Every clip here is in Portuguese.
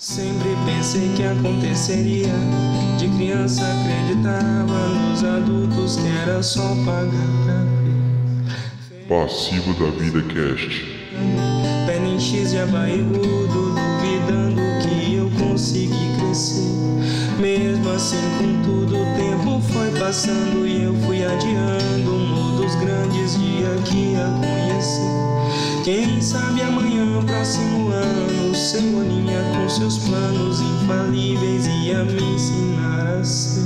Sempre pensei que aconteceria. De criança acreditava nos adultos que era só pagar. Passivo da Vida Cast. Pé em X de barrigudo, duvidando que eu consegui crescer. Mesmo assim, contudo, o tempo foi passando e eu fui adiando um dos grandes dias que ia conhecer. Quem sabe amanhã, próximo ano, seu olhinha com seus planos infalíveis ia me ensinar a ser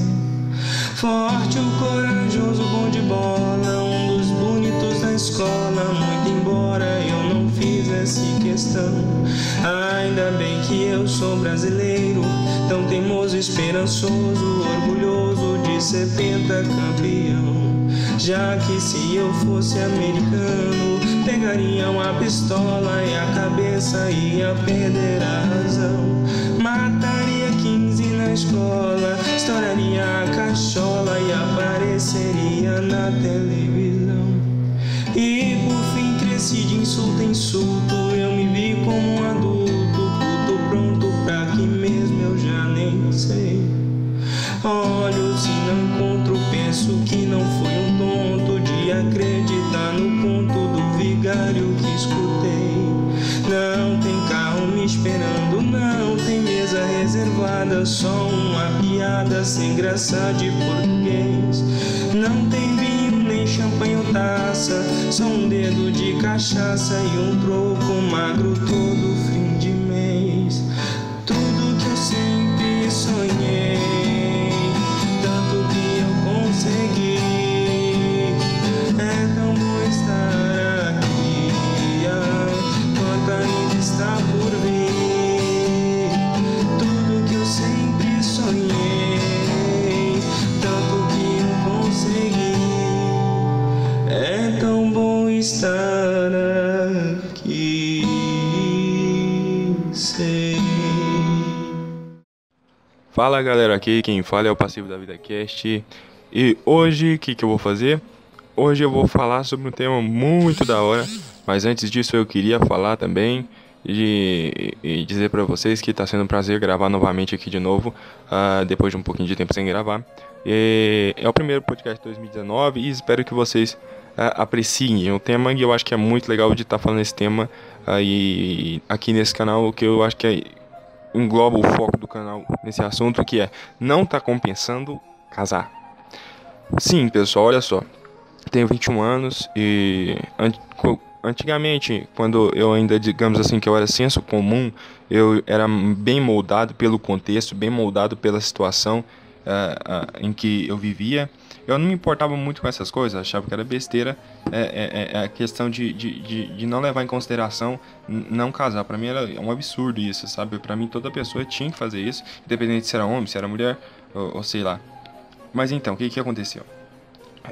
forte, o corajoso, bom de bola, um dos bonitos da escola. Muito embora eu não fizesse questão, ainda bem que eu sou brasileiro, tão teimoso, esperançoso, orgulhoso de ser pentacampeão. Já que se eu fosse americano, pegaria uma pistola e a cabeça ia perder a razão. Mataria 15 na escola, estouraria a cachola e apareceria na televisão. E por fim cresci de insulto em insulto, eu me vi como um adulto, puto pronto pra que mesmo eu já nem sei. Olho se não encontro, penso que acreditar no conto do vigário que escutei. Não tem carro me esperando, não tem mesa reservada, só uma piada sem graça de português. Não tem vinho, nem champanhe ou taça, só um dedo de cachaça e um troco magro todo fim Fala galera, aqui quem fala é o Passivo da Vida Cast e hoje o que, que eu vou fazer? Hoje eu vou falar sobre um tema muito da hora, mas antes disso eu queria falar também e, dizer pra vocês que tá sendo um prazer gravar novamente aqui de novo, ah, depois de um pouquinho de tempo sem gravar. E é o primeiro podcast de 2019 e espero que vocês ah, apreciem o tema e eu acho que é muito legal de estar falando esse tema aí aqui nesse canal, que eu acho que é engloba o foco do canal nesse assunto, que é não tá compensando casar. Sim, pessoal, olha só. Tenho 21 anos e antigamente, quando eu ainda, digamos assim, que eu era senso comum, eu era bem moldado pelo contexto, bem moldado pela situação ah, ah, em que eu vivia. Eu não me importava muito com essas coisas, achava que era besteira. É, é- é a questão de, de, de, de não levar em consideração não casar. Pra mim era um absurdo isso, sabe? Pra mim toda pessoa tinha que fazer isso, independente se era homem, se era mulher, ou, ou sei lá. Mas então, o que, que aconteceu?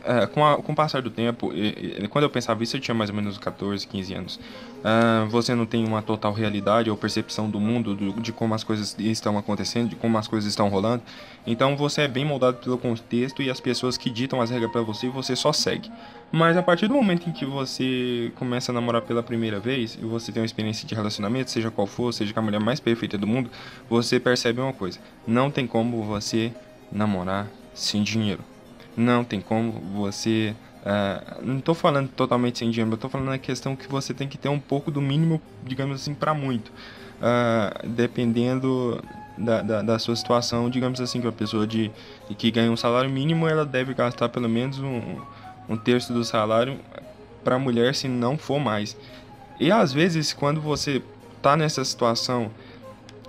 É, com, a- com o passar do tempo, e- e- quando eu pensava isso, eu tinha mais ou menos 14, 15 anos. Ah, você não tem uma total realidade ou percepção do mundo, do- de como as coisas estão acontecendo, de como as coisas estão rolando. Então você é bem moldado pelo contexto e as pessoas que ditam as regras pra você e você só segue. Mas a partir do momento em que você começa a namorar pela primeira vez e você tem uma experiência de relacionamento, seja qual for, seja com a mulher mais perfeita do mundo, você percebe uma coisa: não tem como você namorar sem dinheiro não tem como você. Ah, não estou falando totalmente sem dinheiro, eu estou falando na questão que você tem que ter um pouco do mínimo, digamos assim, para muito. Ah, dependendo da, da, da sua situação, digamos assim, que uma pessoa de, que ganha um salário mínimo, ela deve gastar pelo menos um, um terço do salário para a mulher, se não for mais. E às vezes, quando você tá nessa situação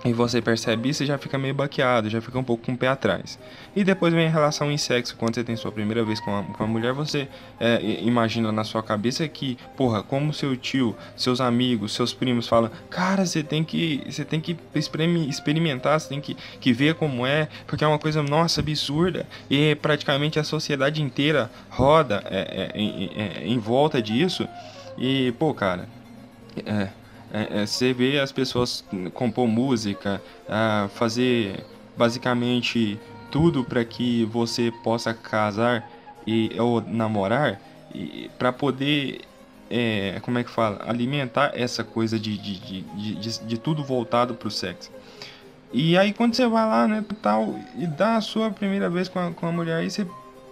e você percebe isso, já fica meio baqueado, já fica um pouco com o pé atrás. E depois vem a relação em sexo, quando você tem sua primeira vez com a, com a mulher, você é, imagina na sua cabeça que, porra, como seu tio, seus amigos, seus primos falam, cara, você tem que, você tem que experimentar, você tem que, que ver como é, porque é uma coisa, nossa, absurda, e praticamente a sociedade inteira roda é, é, em, em volta disso, e, pô, cara, é, é, é, você vê as pessoas compor música, ah, fazer basicamente tudo para que você possa casar e ou namorar para poder é, como é que fala? Alimentar essa coisa de, de, de, de, de- de tudo voltado para o sexo. E aí quando você vai lá, né, tal, e dá a sua primeira vez com a, com a mulher, aí você,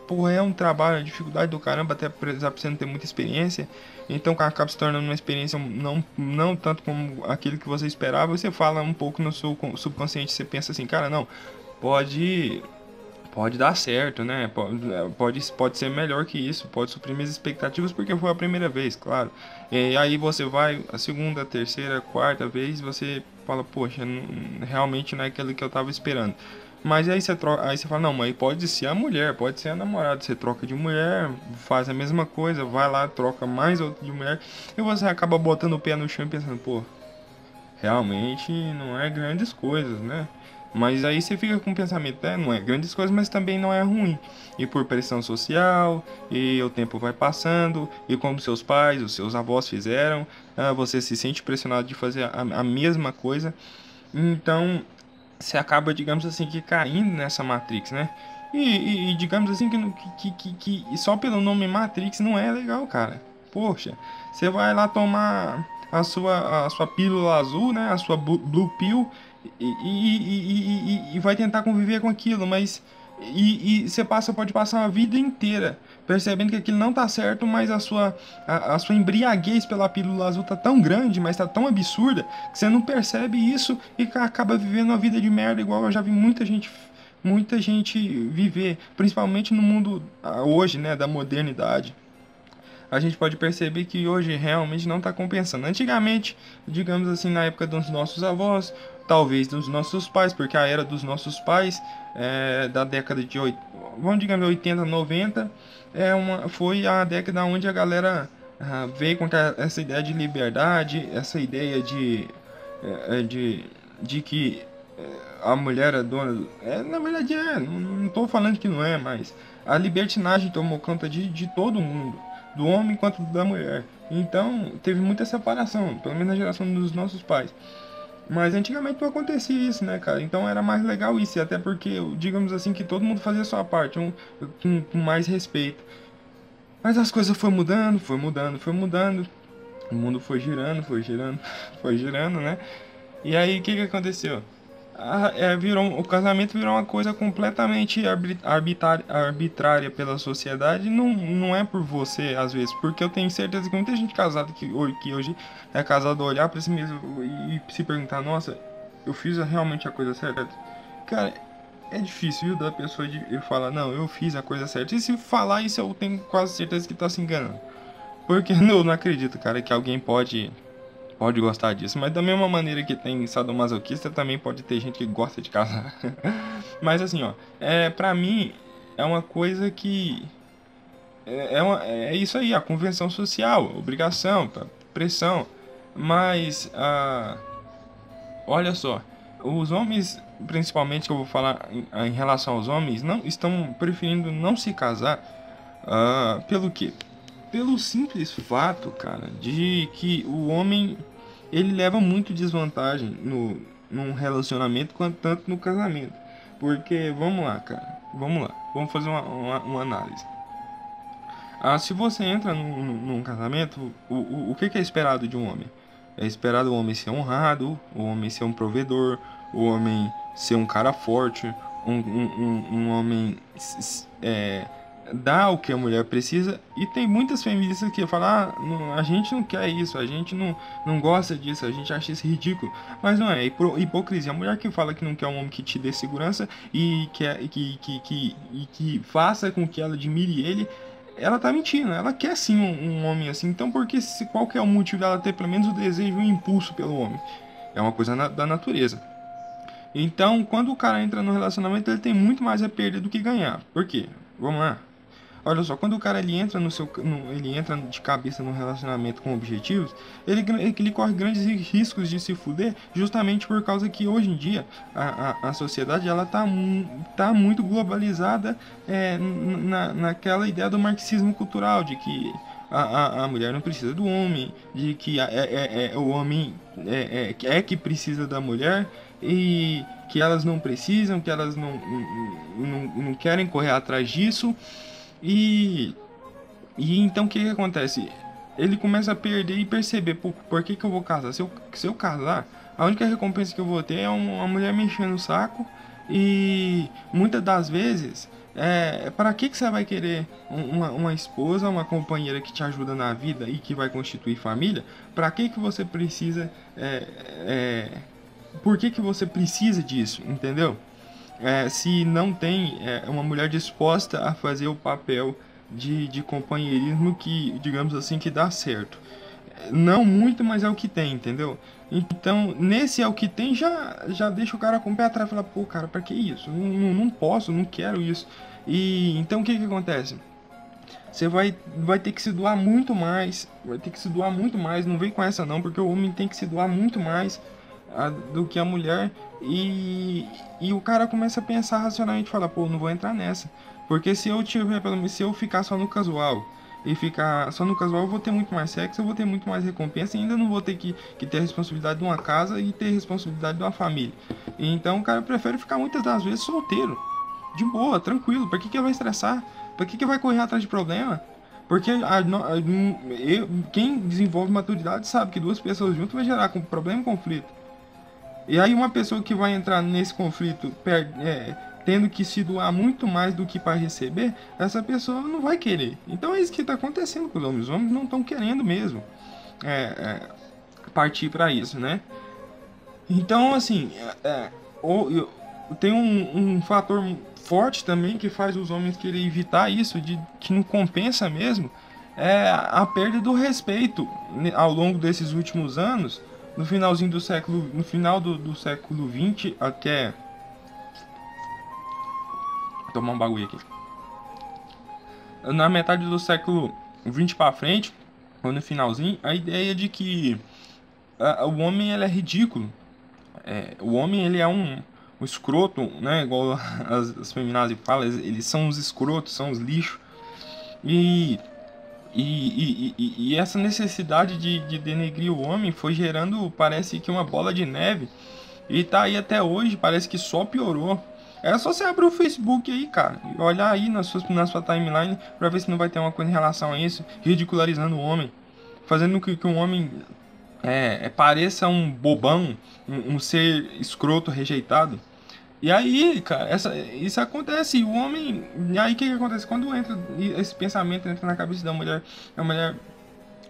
porra, é um trabalho, a dificuldade do caramba, até pra você não ter muita experiência. Então acaba se tornando uma experiência não, não tanto como aquilo que você esperava. Você fala um pouco no seu subconsciente, você pensa assim, cara, não, pode pode dar certo, né? Pode, pode, ser melhor que isso, pode suprimir as expectativas porque foi a primeira vez, claro. E aí você vai a segunda, terceira, quarta vez, você fala, poxa, não, realmente não é aquilo que eu tava esperando. Mas aí você troca, aí você fala, não, mas pode ser a mulher, pode ser a namorada. Você troca de mulher, faz a mesma coisa, vai lá, troca mais outra de mulher, e você acaba botando o pé no chão e pensando, pô, realmente não é grandes coisas, né? Mas aí você fica com o pensamento, é, não é grandes coisas, mas também não é ruim. E por pressão social, e o tempo vai passando, e como seus pais, os seus avós fizeram, ah, você se sente pressionado de fazer a mesma coisa. Então, você acaba, digamos assim, que caindo nessa Matrix, né? E, e, e digamos assim, que, que, que, que só pelo nome Matrix não é legal, cara. Poxa, você vai lá tomar a sua, a sua pílula azul, né? A sua blue pill e, e, e, e vai tentar conviver com aquilo, mas e, e, você passa pode passar uma vida inteira percebendo que aquilo não tá certo, mas a sua a, a, sua embriaguez pela pílula azul tá tão grande, mas tá tão absurda que você não percebe isso e acaba vivendo uma vida de merda igual eu já vi muita gente muita gente viver, principalmente no mundo ah, hoje, né, da modernidade a gente pode perceber que hoje realmente não está compensando. Antigamente, digamos assim, na época dos nossos avós, talvez dos nossos pais, porque a era dos nossos pais é, da década de 8, vamos digamos 80, 90, é uma, foi a década onde a galera ah, veio com essa ideia de liberdade, essa ideia de, é, é de, de que é, a mulher é dona. Do, é, na verdade é, não estou falando que não é, mas a libertinagem tomou conta de, de todo mundo, do homem quanto da mulher. Então teve muita separação, pelo menos na geração dos nossos pais. Mas antigamente não acontecia isso, né, cara? Então era mais legal isso, até porque, digamos assim, que todo mundo fazia a sua parte, um, com, mais respeito. Mas as coisas foram mudando, foi mudando, foi mudando. O mundo foi girando, foi girando, foi girando, né? E aí o que, que aconteceu? É, virou, o casamento virou uma coisa completamente arbitrária, pela sociedade. Não, não é por você, às vezes, porque eu tenho certeza que muita gente casada que, que hoje é casada olhar para si mesmo e se perguntar: nossa, eu fiz realmente a coisa certa? Cara, é difícil viu, da pessoa de falar: não, eu fiz a coisa certa. E se falar isso, eu tenho quase certeza que tá se enganando. Porque eu não acredito, cara, que alguém pode pode gostar disso. Mas da mesma maneira que tem sadomasoquista, também pode ter gente que gosta de casar. mas assim, ó, é, pra mim é uma coisa que. É, é, uma, é isso aí, a convenção social, obrigação, pressão. Mas, ah, olha só, os homens, principalmente que eu vou falar em, em relação aos homens, não estão preferindo não se casar. Ah, pelo que? Pelo simples fato, cara, de que o homem ele leva muito desvantagem no num relacionamento quanto tanto no casamento. Porque, vamos lá, cara, vamos lá, vamos fazer uma, uma, uma análise. Ah, se você entra num, num casamento, o, o, o que, é esperado de um homem? É esperado o homem ser honrado, o homem ser um provedor, o homem ser um cara forte, um, um, um, um homem é, dá o que a mulher precisa e tem muitas feministas que falam ah, não, a gente não quer isso, a gente não, não gosta disso, a gente acha isso ridículo, mas não é, é hipocrisia. A mulher que fala que não quer um homem que te dê segurança e que, que, que, que, e que faça com que ela admire ele, ela tá mentindo, ela quer sim um, um homem assim, então por que se, qual que é o motivo dela ter pelo menos o desejo o impulso pelo homem? É uma coisa na, da natureza. Então, quando o cara entra no relacionamento, ele tem muito mais a perder do que ganhar. Por quê? Vamos lá. Olha só, quando o cara ele entra no seu, no, ele entra de cabeça num relacionamento com objetivos, ele, ele corre grandes riscos de se fuder, justamente por causa que hoje em dia a, a, a sociedade ela tá, tá muito globalizada é, na, naquela ideia do marxismo cultural de que a, a, a mulher não precisa do homem, de que é, é, é o homem é, é, é que precisa da mulher e que elas não precisam, que elas não, não, não, não querem correr atrás disso. E, e então o que, que acontece? Ele começa a perder e perceber por, por que, que eu vou casar. Se eu, se eu casar, A única recompensa que eu vou ter é uma mulher me enchendo o saco e muitas das vezes é, para que, que você vai querer uma, uma esposa, uma companheira que te ajuda na vida e que vai constituir família? Para que, que você precisa. É, é, por que, que você precisa disso? Entendeu? É, se não tem é, uma mulher disposta a fazer o papel de, de companheirismo que, digamos assim, que dá certo. Não muito, mas é o que tem, entendeu? Então, nesse é o que tem, já, já deixa o cara com o pé atrás e fala, pô, cara, pra que isso? Não, não, não posso, não quero isso. E então o que que acontece? Você vai, vai ter que se doar muito mais, vai ter que se doar muito mais, não vem com essa não, porque o homem tem que se doar muito mais a, do que a mulher e, e o cara começa a pensar racionalmente, fala, pô, não vou entrar nessa, porque se eu tiver, se eu ficar só no casual, e ficar só no casual, eu vou ter muito mais sexo, eu vou ter muito mais recompensa e ainda não vou ter que, que ter a responsabilidade de uma casa e ter a responsabilidade de uma família. Então o cara prefere ficar muitas das vezes solteiro, de boa, tranquilo. Por que, que vai estressar? Por que, que vai correr atrás de problema? Porque a, a, eu, quem desenvolve maturidade sabe que duas pessoas juntas vai gerar problema e conflito. E aí uma pessoa que vai entrar nesse conflito é, tendo que se doar muito mais do que para receber, essa pessoa não vai querer. Então é isso que está acontecendo com os homens. Os homens não estão querendo mesmo é, é, partir para isso, né? Então, assim, é, é ou, tem um, um, fator forte também que faz os homens querer evitar isso, de que não compensa mesmo, é a perda do respeito ao longo desses últimos anos, no finalzinho do século, no final do, do século 20 até tomar um bagulho aqui. Na metade do século 20 para frente, ou no finalzinho, a ideia de que uh, o homem ele é ridículo. É, o homem ele é um, um escroto, né? Igual as, as feminazes falam, eles são os escrotos, são os lixos. E e, e, e, essa necessidade de, de denegrir o homem foi gerando, parece que uma bola de neve. E tá aí até hoje, parece que só piorou. É só você abrir o Facebook aí, cara, e olhar aí na sua, na sua timeline pra ver se não vai ter uma coisa em relação a isso, ridicularizando o homem, fazendo com que, que um homem é, é, pareça um bobão, um, um, ser escroto, rejeitado. E aí, cara, essa, isso acontece. E o homem. E aí o que, que acontece? Quando entra esse pensamento entra na cabeça da mulher, a mulher.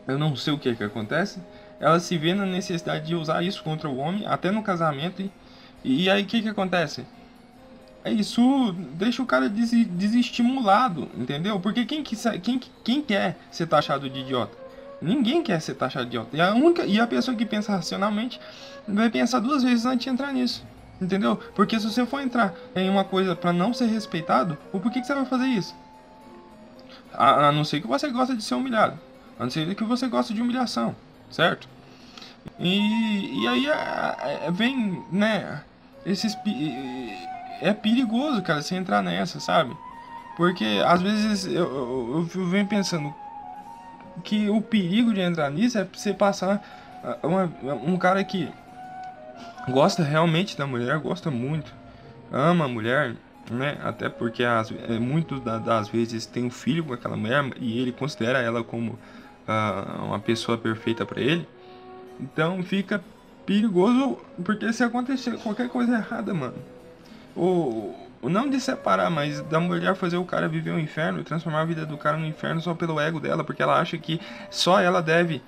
Eu não sei o que, que acontece. Ela se vê na necessidade de usar isso contra o homem, até no casamento. E, e aí o que, que acontece? É isso deixa o cara des, desestimulado, entendeu? Porque quem, quem, quem quer ser taxado de idiota? Ninguém quer ser taxado de idiota. E a, única, e a pessoa que pensa racionalmente vai pensar duas vezes antes de entrar nisso. Entendeu? Porque se você for entrar em uma coisa para não ser respeitado, o porquê que você vai fazer isso? A, a, não ser que você gosta de ser humilhado. A não ser que você gosta de humilhação, certo? E, e aí é, é, vem, né, esses é perigoso, cara, você entrar nessa, sabe? Porque às vezes eu, eu, eu venho pensando que o perigo de entrar nisso é você passar uma, um cara que gosta realmente da mulher, gosta muito, ama a mulher, né? Até porque as, é, muito das vezes tem um filho com aquela mulher e ele considera ela como uh, uma pessoa perfeita para ele. Então fica perigoso porque se acontecer qualquer coisa errada, mano, o, o não de separar, mas da mulher fazer o cara viver um inferno, transformar a vida do cara no inferno só pelo ego dela, porque ela acha que só ela deve,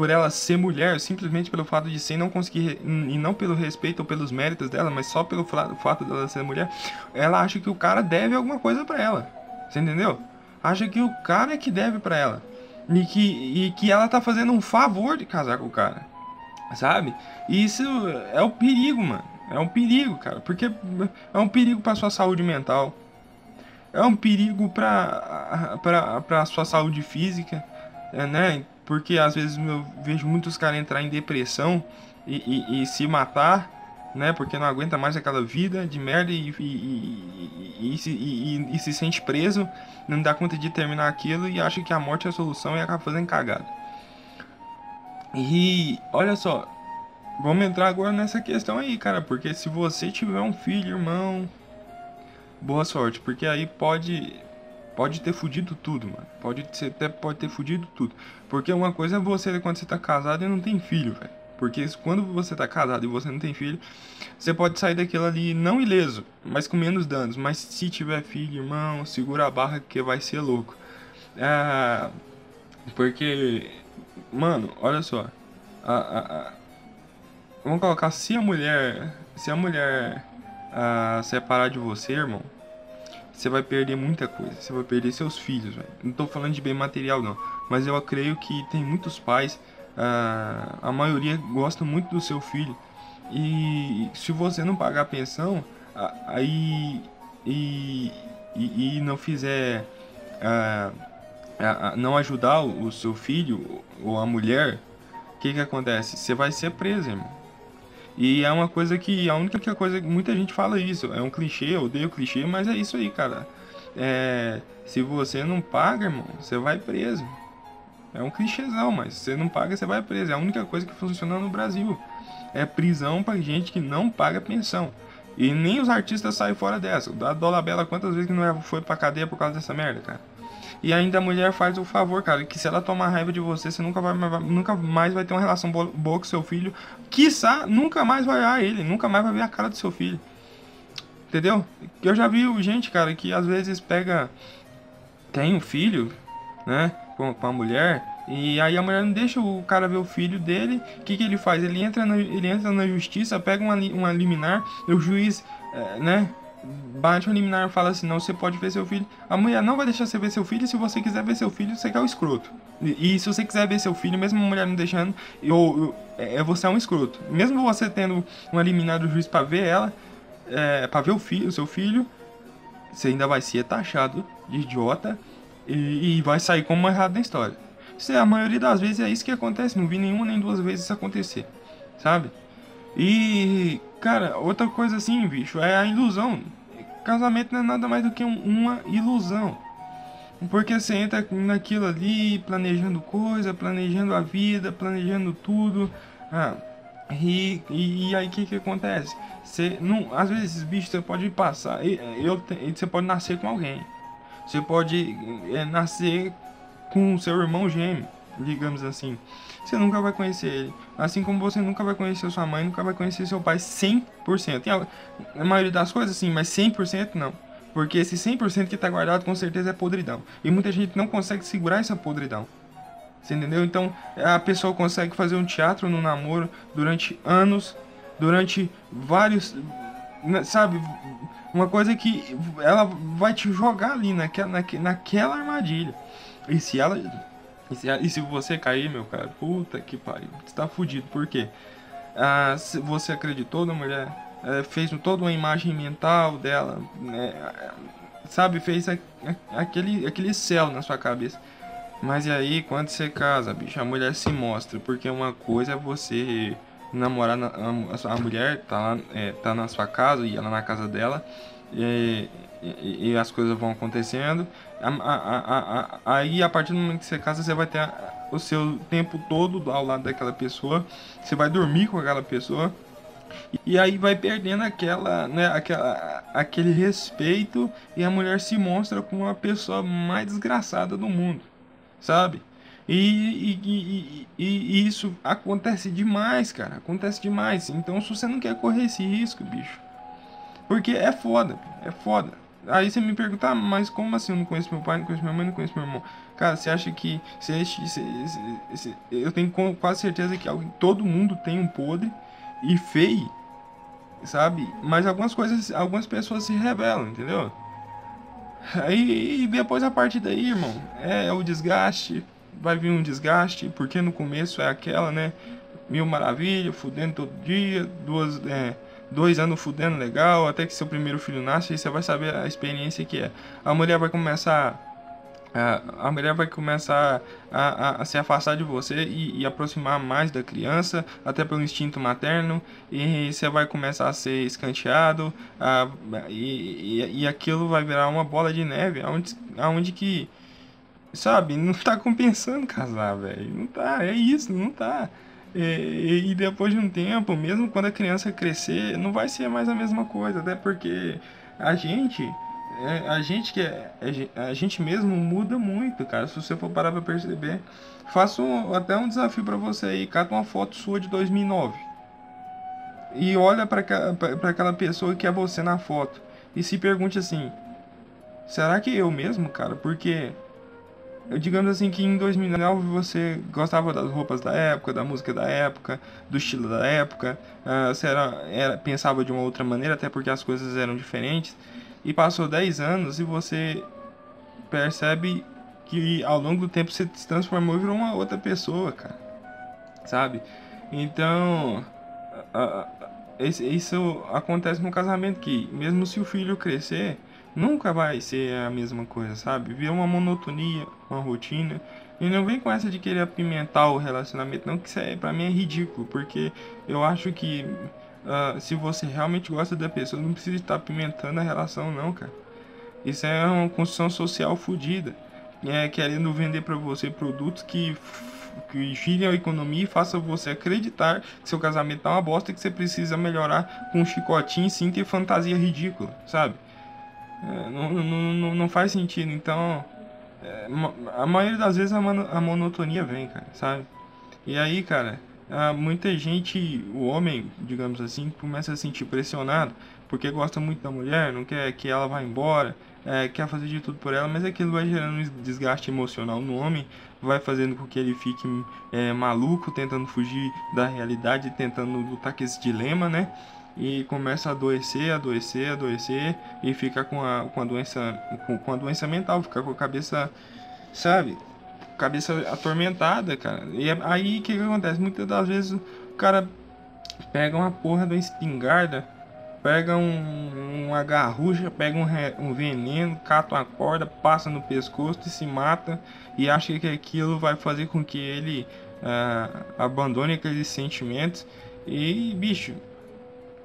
por ela ser mulher, simplesmente pelo fato de ser, não conseguir, e não pelo respeito ou pelos méritos dela, mas só pelo fato dela ser mulher, ela acha que o cara deve alguma coisa para ela. Você entendeu? Acha que o cara é que deve para ela. E que, e que ela tá fazendo um favor de casar com o cara. Sabe? E isso é o perigo, mano. É um perigo, cara, porque é um perigo para sua saúde mental. É um perigo para para sua saúde física, né? Porque às vezes eu vejo muitos caras entrar em depressão e, e, e, se matar, né? Porque não aguenta mais aquela vida de merda e, e, e, se sente preso, não dá conta de terminar aquilo e acha que a morte é a solução e acaba fazendo cagada. E olha só, Vamos entrar agora nessa questão aí, cara, porque se você tiver um filho, irmão, boa sorte, porque aí pode pode ter fudido tudo, mano. Pode ser até pode ter fudido tudo. Porque uma coisa é você quando você tá casado e não tem filho, velho. Porque quando você tá casado e você não tem filho, você pode sair daquilo ali não ileso, mas com menos danos. Mas se tiver filho, irmão, segura a barra que vai ser louco. É, porque, mano, olha só. A, a, a, vamos colocar, se a mulher. Se a mulher a, separar de você, irmão, você vai perder muita coisa. Você vai perder seus filhos, velho. Não tô falando de bem material, não. Mas eu creio que tem muitos pais. A, a maioria gosta muito do seu filho. E se você não pagar a pensão, aí. E, e, e não fizer. não ajudar o seu filho ou a mulher, o que que acontece? Você vai ser preso, irmão. E é uma coisa que a única coisa que muita gente fala isso, é um clichê, eu odeio clichê, mas é isso aí, cara. É, se você não paga, irmão, você vai preso. É um clichêzão, mas se você não paga, você vai preso. É a única coisa que funciona no Brasil. É prisão pra gente que não paga pensão. E nem os artistas saem fora dessa. Da Dolabella, quantas vezes que não é, foi pra cadeia por causa dessa merda, cara? E ainda a mulher faz o favor, cara, que se ela tomar raiva de você, você nunca, vai, nunca mais vai ter uma relação boa, com seu filho. Quiçá, nunca mais vai olhar ele, nunca mais vai ver a cara do seu filho. Entendeu? Eu já vi gente, cara, que às vezes pega. Tem um filho, né? Com, a mulher. E aí a mulher não deixa o cara ver o filho dele. O que, que ele faz? Ele entra, no, ele entra na justiça, pega uma, uma liminar, o juiz, é, né? Bate o liminar e fala assim: não, você pode ver seu filho. A mulher não vai deixar você ver seu filho. Se você quiser ver seu filho, você quer é o escroto. E, e se você quiser ver seu filho, mesmo a mulher não deixando, é, é, você é um escroto. Mesmo você tendo uma liminar do juiz para ver ela, é, para ver o, filho, seu filho, você ainda vai ser taxado de idiota e, e vai sair como errado na história. Isso é, a maioria das vezes é isso que acontece. Não vi nenhuma nem duas vezes isso acontecer, sabe? E, cara, outra coisa assim, bicho, é a ilusão. Casamento não é nada mais do que um, uma ilusão. Porque você entra naquilo ali, planejando coisa, planejando a vida, planejando tudo. Ah, e, e, e aí o que, que acontece? Você não, às vezes, bicho, você pode passar. Eu, você pode nascer com alguém. Você pode é, nascer com o seu irmão gêmeo, digamos assim você nunca vai conhecer ele. Assim como você nunca vai conhecer sua mãe, nunca vai conhecer seu pai 100%. Tem a, a maioria das coisas, sim, mas 100% não. Porque esse 100% que está guardado com certeza é podridão. E muita gente não consegue segurar essa podridão. Você entendeu? Então a pessoa consegue fazer um teatro no namoro durante anos, durante vários. Né, sabe? Uma coisa que ela vai te jogar ali naquela, naquela armadilha. E se ela e se, e se você cair, meu cara, puta que pariu, você tá fudido. Por quê? Ah, você acreditou na mulher, é, fez toda uma imagem mental dela, né, sabe, fez a, a, aquele, aquele céu na sua cabeça. Mas e aí, quando você casa, bicho, a mulher se mostra, porque uma coisa é você namorar, na, a, a, mulher tá, lá, é, tá na sua casa e ela na casa dela, e, e, e as coisas vão acontecendo. Aí a partir do momento que você casa, você vai ter o seu tempo todo ao lado daquela pessoa. Você vai dormir com aquela pessoa. E aí vai perdendo aquela, né, aquela, aquele respeito e a mulher se mostra como a pessoa mais desgraçada do mundo, sabe? E, e, e, e, isso acontece demais, cara. Acontece demais. Então, se você não quer correr esse risco, bicho, porque é foda, é foda. Aí você me pergunta, ah, mas como assim eu não conheço meu pai, não conheço minha mãe, não conheço meu irmão? Cara, você acha que. Você, eu tenho quase certeza que todo mundo tem um podre e feio, sabe? Mas algumas coisas, algumas pessoas se revelam, entendeu? Aí e depois a partir daí, irmão, é, é o desgaste, vai vir um desgaste, porque no começo é aquela, né? Mil maravilha, fudendo todo dia, duas. É, dois anos fudendo legal, até que seu primeiro filho nasce, e você vai saber a experiência que é. A mulher vai começar. A, mulher vai começar a, a, a se afastar de você e, e, aproximar mais da criança, até pelo instinto materno, e você vai começar a ser escanteado, a, e, e, e aquilo vai virar uma bola de neve, aonde, aonde que, sabe, não tá compensando casar, velho. Não tá, é isso, não tá. E, e, depois de um tempo, mesmo quando a criança crescer, não vai ser mais a mesma coisa, até porque a gente é, a gente que é, é, a gente mesmo muda muito, cara. Se você for parar pra perceber, faço até um desafio para você aí, cata uma foto sua de 2009 e olha para aquela pessoa que é você na foto e se pergunte assim: será que eu mesmo, cara? Porque digamos assim que em 2009 você gostava das roupas da época, da música da época, do estilo da época, uh, você era, era, pensava de uma outra maneira, até porque as coisas eram diferentes, e passou 10 anos e você percebe que ao longo do tempo você se transformou e virou uma outra pessoa, cara, sabe? Então, uh, isso acontece no casamento, que mesmo se o filho crescer nunca vai ser a mesma coisa, sabe? Vira uma monotonia, uma rotina. E não vem com essa de querer apimentar o relacionamento, não, que isso é, pra mim é ridículo, porque eu acho que uh, se você realmente gosta da pessoa, não precisa estar apimentando a relação, não, cara. Isso é uma construção social fodida. É querendo vender para você produtos que que girem a economia e faça você acreditar que seu casamento tá uma bosta e que você precisa melhorar com um chicotinho, cinta e fantasia ridícula, sabe? É, não, não, não, faz sentido. Então, é, a maioria das vezes a, a monotonia vem, cara, sabe? E aí, cara, muita gente, o homem, digamos assim, começa a se sentir pressionado porque gosta muito da mulher, não quer que ela vá embora, é, quer fazer de tudo por ela, mas aquilo vai gerando um desgaste emocional no homem, vai fazendo com que ele fique é, maluco, tentando fugir da realidade, tentando lutar com esse dilema, né? E começa a adoecer, adoecer, adoecer e fica com a, com a doença com, com a doença mental, fica com a cabeça, sabe? Cabeça atormentada, cara. E é aí o que, que acontece? Muitas das vezes o cara pega uma porra da espingarda, pega um, uma garrucha, pega um, um veneno, cata uma corda, passa no pescoço e se mata e acha que aquilo vai fazer com que ele uh, abandone aqueles sentimentos. E, bicho,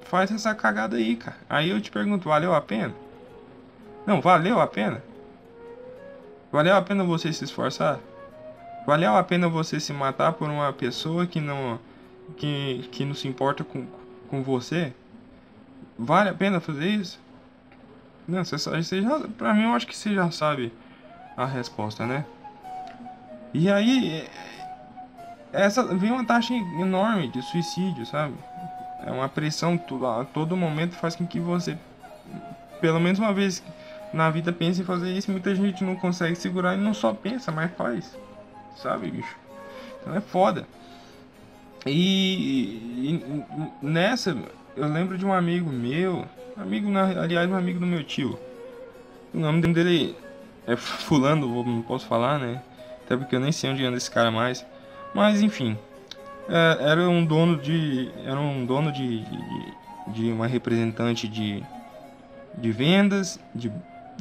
faz essa cagada aí, cara. Aí eu te pergunto, valeu a pena? Não, valeu a pena? Valeu a pena você se esforçar? Valeu a pena você se matar por uma pessoa que não que, que não se importa com, com você? Vale a pena fazer isso? Não, você, você já, pra mim eu acho que você já sabe a resposta, né? E aí, essa vem uma taxa enorme de suicídio, sabe? É uma pressão a todo momento faz com que você, pelo menos uma vez na vida, pense em fazer isso. Muita gente não consegue segurar e não só pensa, mas faz. Sabe, bicho? Então é foda. E, e nessa, eu lembro de um amigo meu, amigo, aliás, um amigo do meu tio. O nome dele é Fulano, não posso falar, né? Até porque eu nem sei onde anda esse cara mais. Mas enfim, é, era um dono de era um dono de, de, de uma representante de, de vendas de,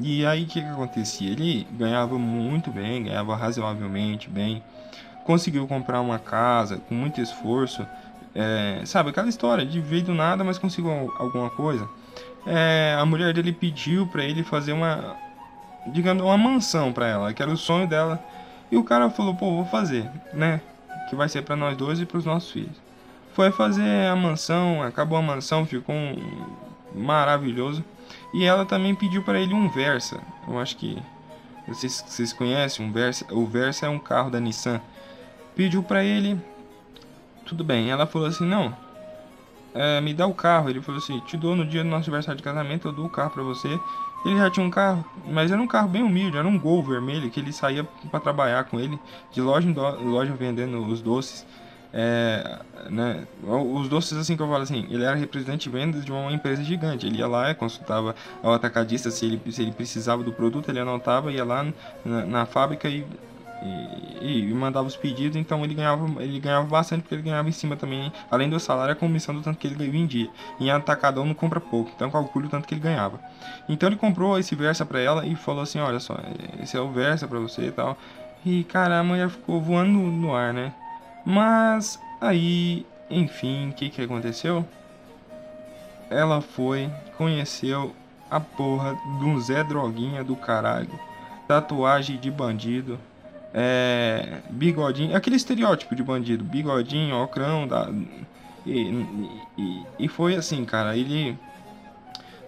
e aí o que, que acontecia? Ele ganhava muito bem ganhava razoavelmente bem conseguiu comprar uma casa com muito esforço é, sabe aquela história de veio do nada mas conseguiu alguma coisa. É, a mulher dele pediu para ele fazer uma digamos uma mansão para ela que era o sonho dela e o cara falou pô vou fazer né que vai ser para nós dois e para os nossos filhos. Foi fazer a mansão, acabou a mansão, ficou um maravilhoso. E ela também pediu para ele um Versa. Eu acho que vocês, vocês conhecem um Versa. O Versa é um carro da Nissan. Pediu para ele, tudo bem. Ela falou assim, não, é, me dá o carro. Ele falou assim, te dou no dia do nosso aniversário de casamento, eu dou o carro para você. Ele já tinha um carro, mas era um carro bem humilde, era um Gol vermelho que ele saía para trabalhar com ele, de loja em loja vendendo os doces. É, né, os doces assim que eu falo assim, ele era representante de vendas de uma empresa gigante. Ele ia lá, consultava ao atacadista se ele, se ele precisava do produto, ele anotava, ia lá na, na fábrica e e, e, mandava os pedidos, então ele ganhava, ele ganhava bastante porque ele ganhava em cima também, além do salário, a comissão do tanto que ele vendia. Em atacadão não compra pouco, então calcule o tanto que ele ganhava. Então ele comprou esse Versa para ela e falou assim: Olha só, esse é o Versa para você e tal. E cara, a ficou voando no ar, né? Mas aí, enfim, o que que aconteceu? Ela foi, conheceu a porra um Zé Droguinha do caralho. Tatuagem de bandido, é, bigodinho, aquele estereótipo de bandido, bigodinho, ocrão, da, e, e, e foi assim, cara, ele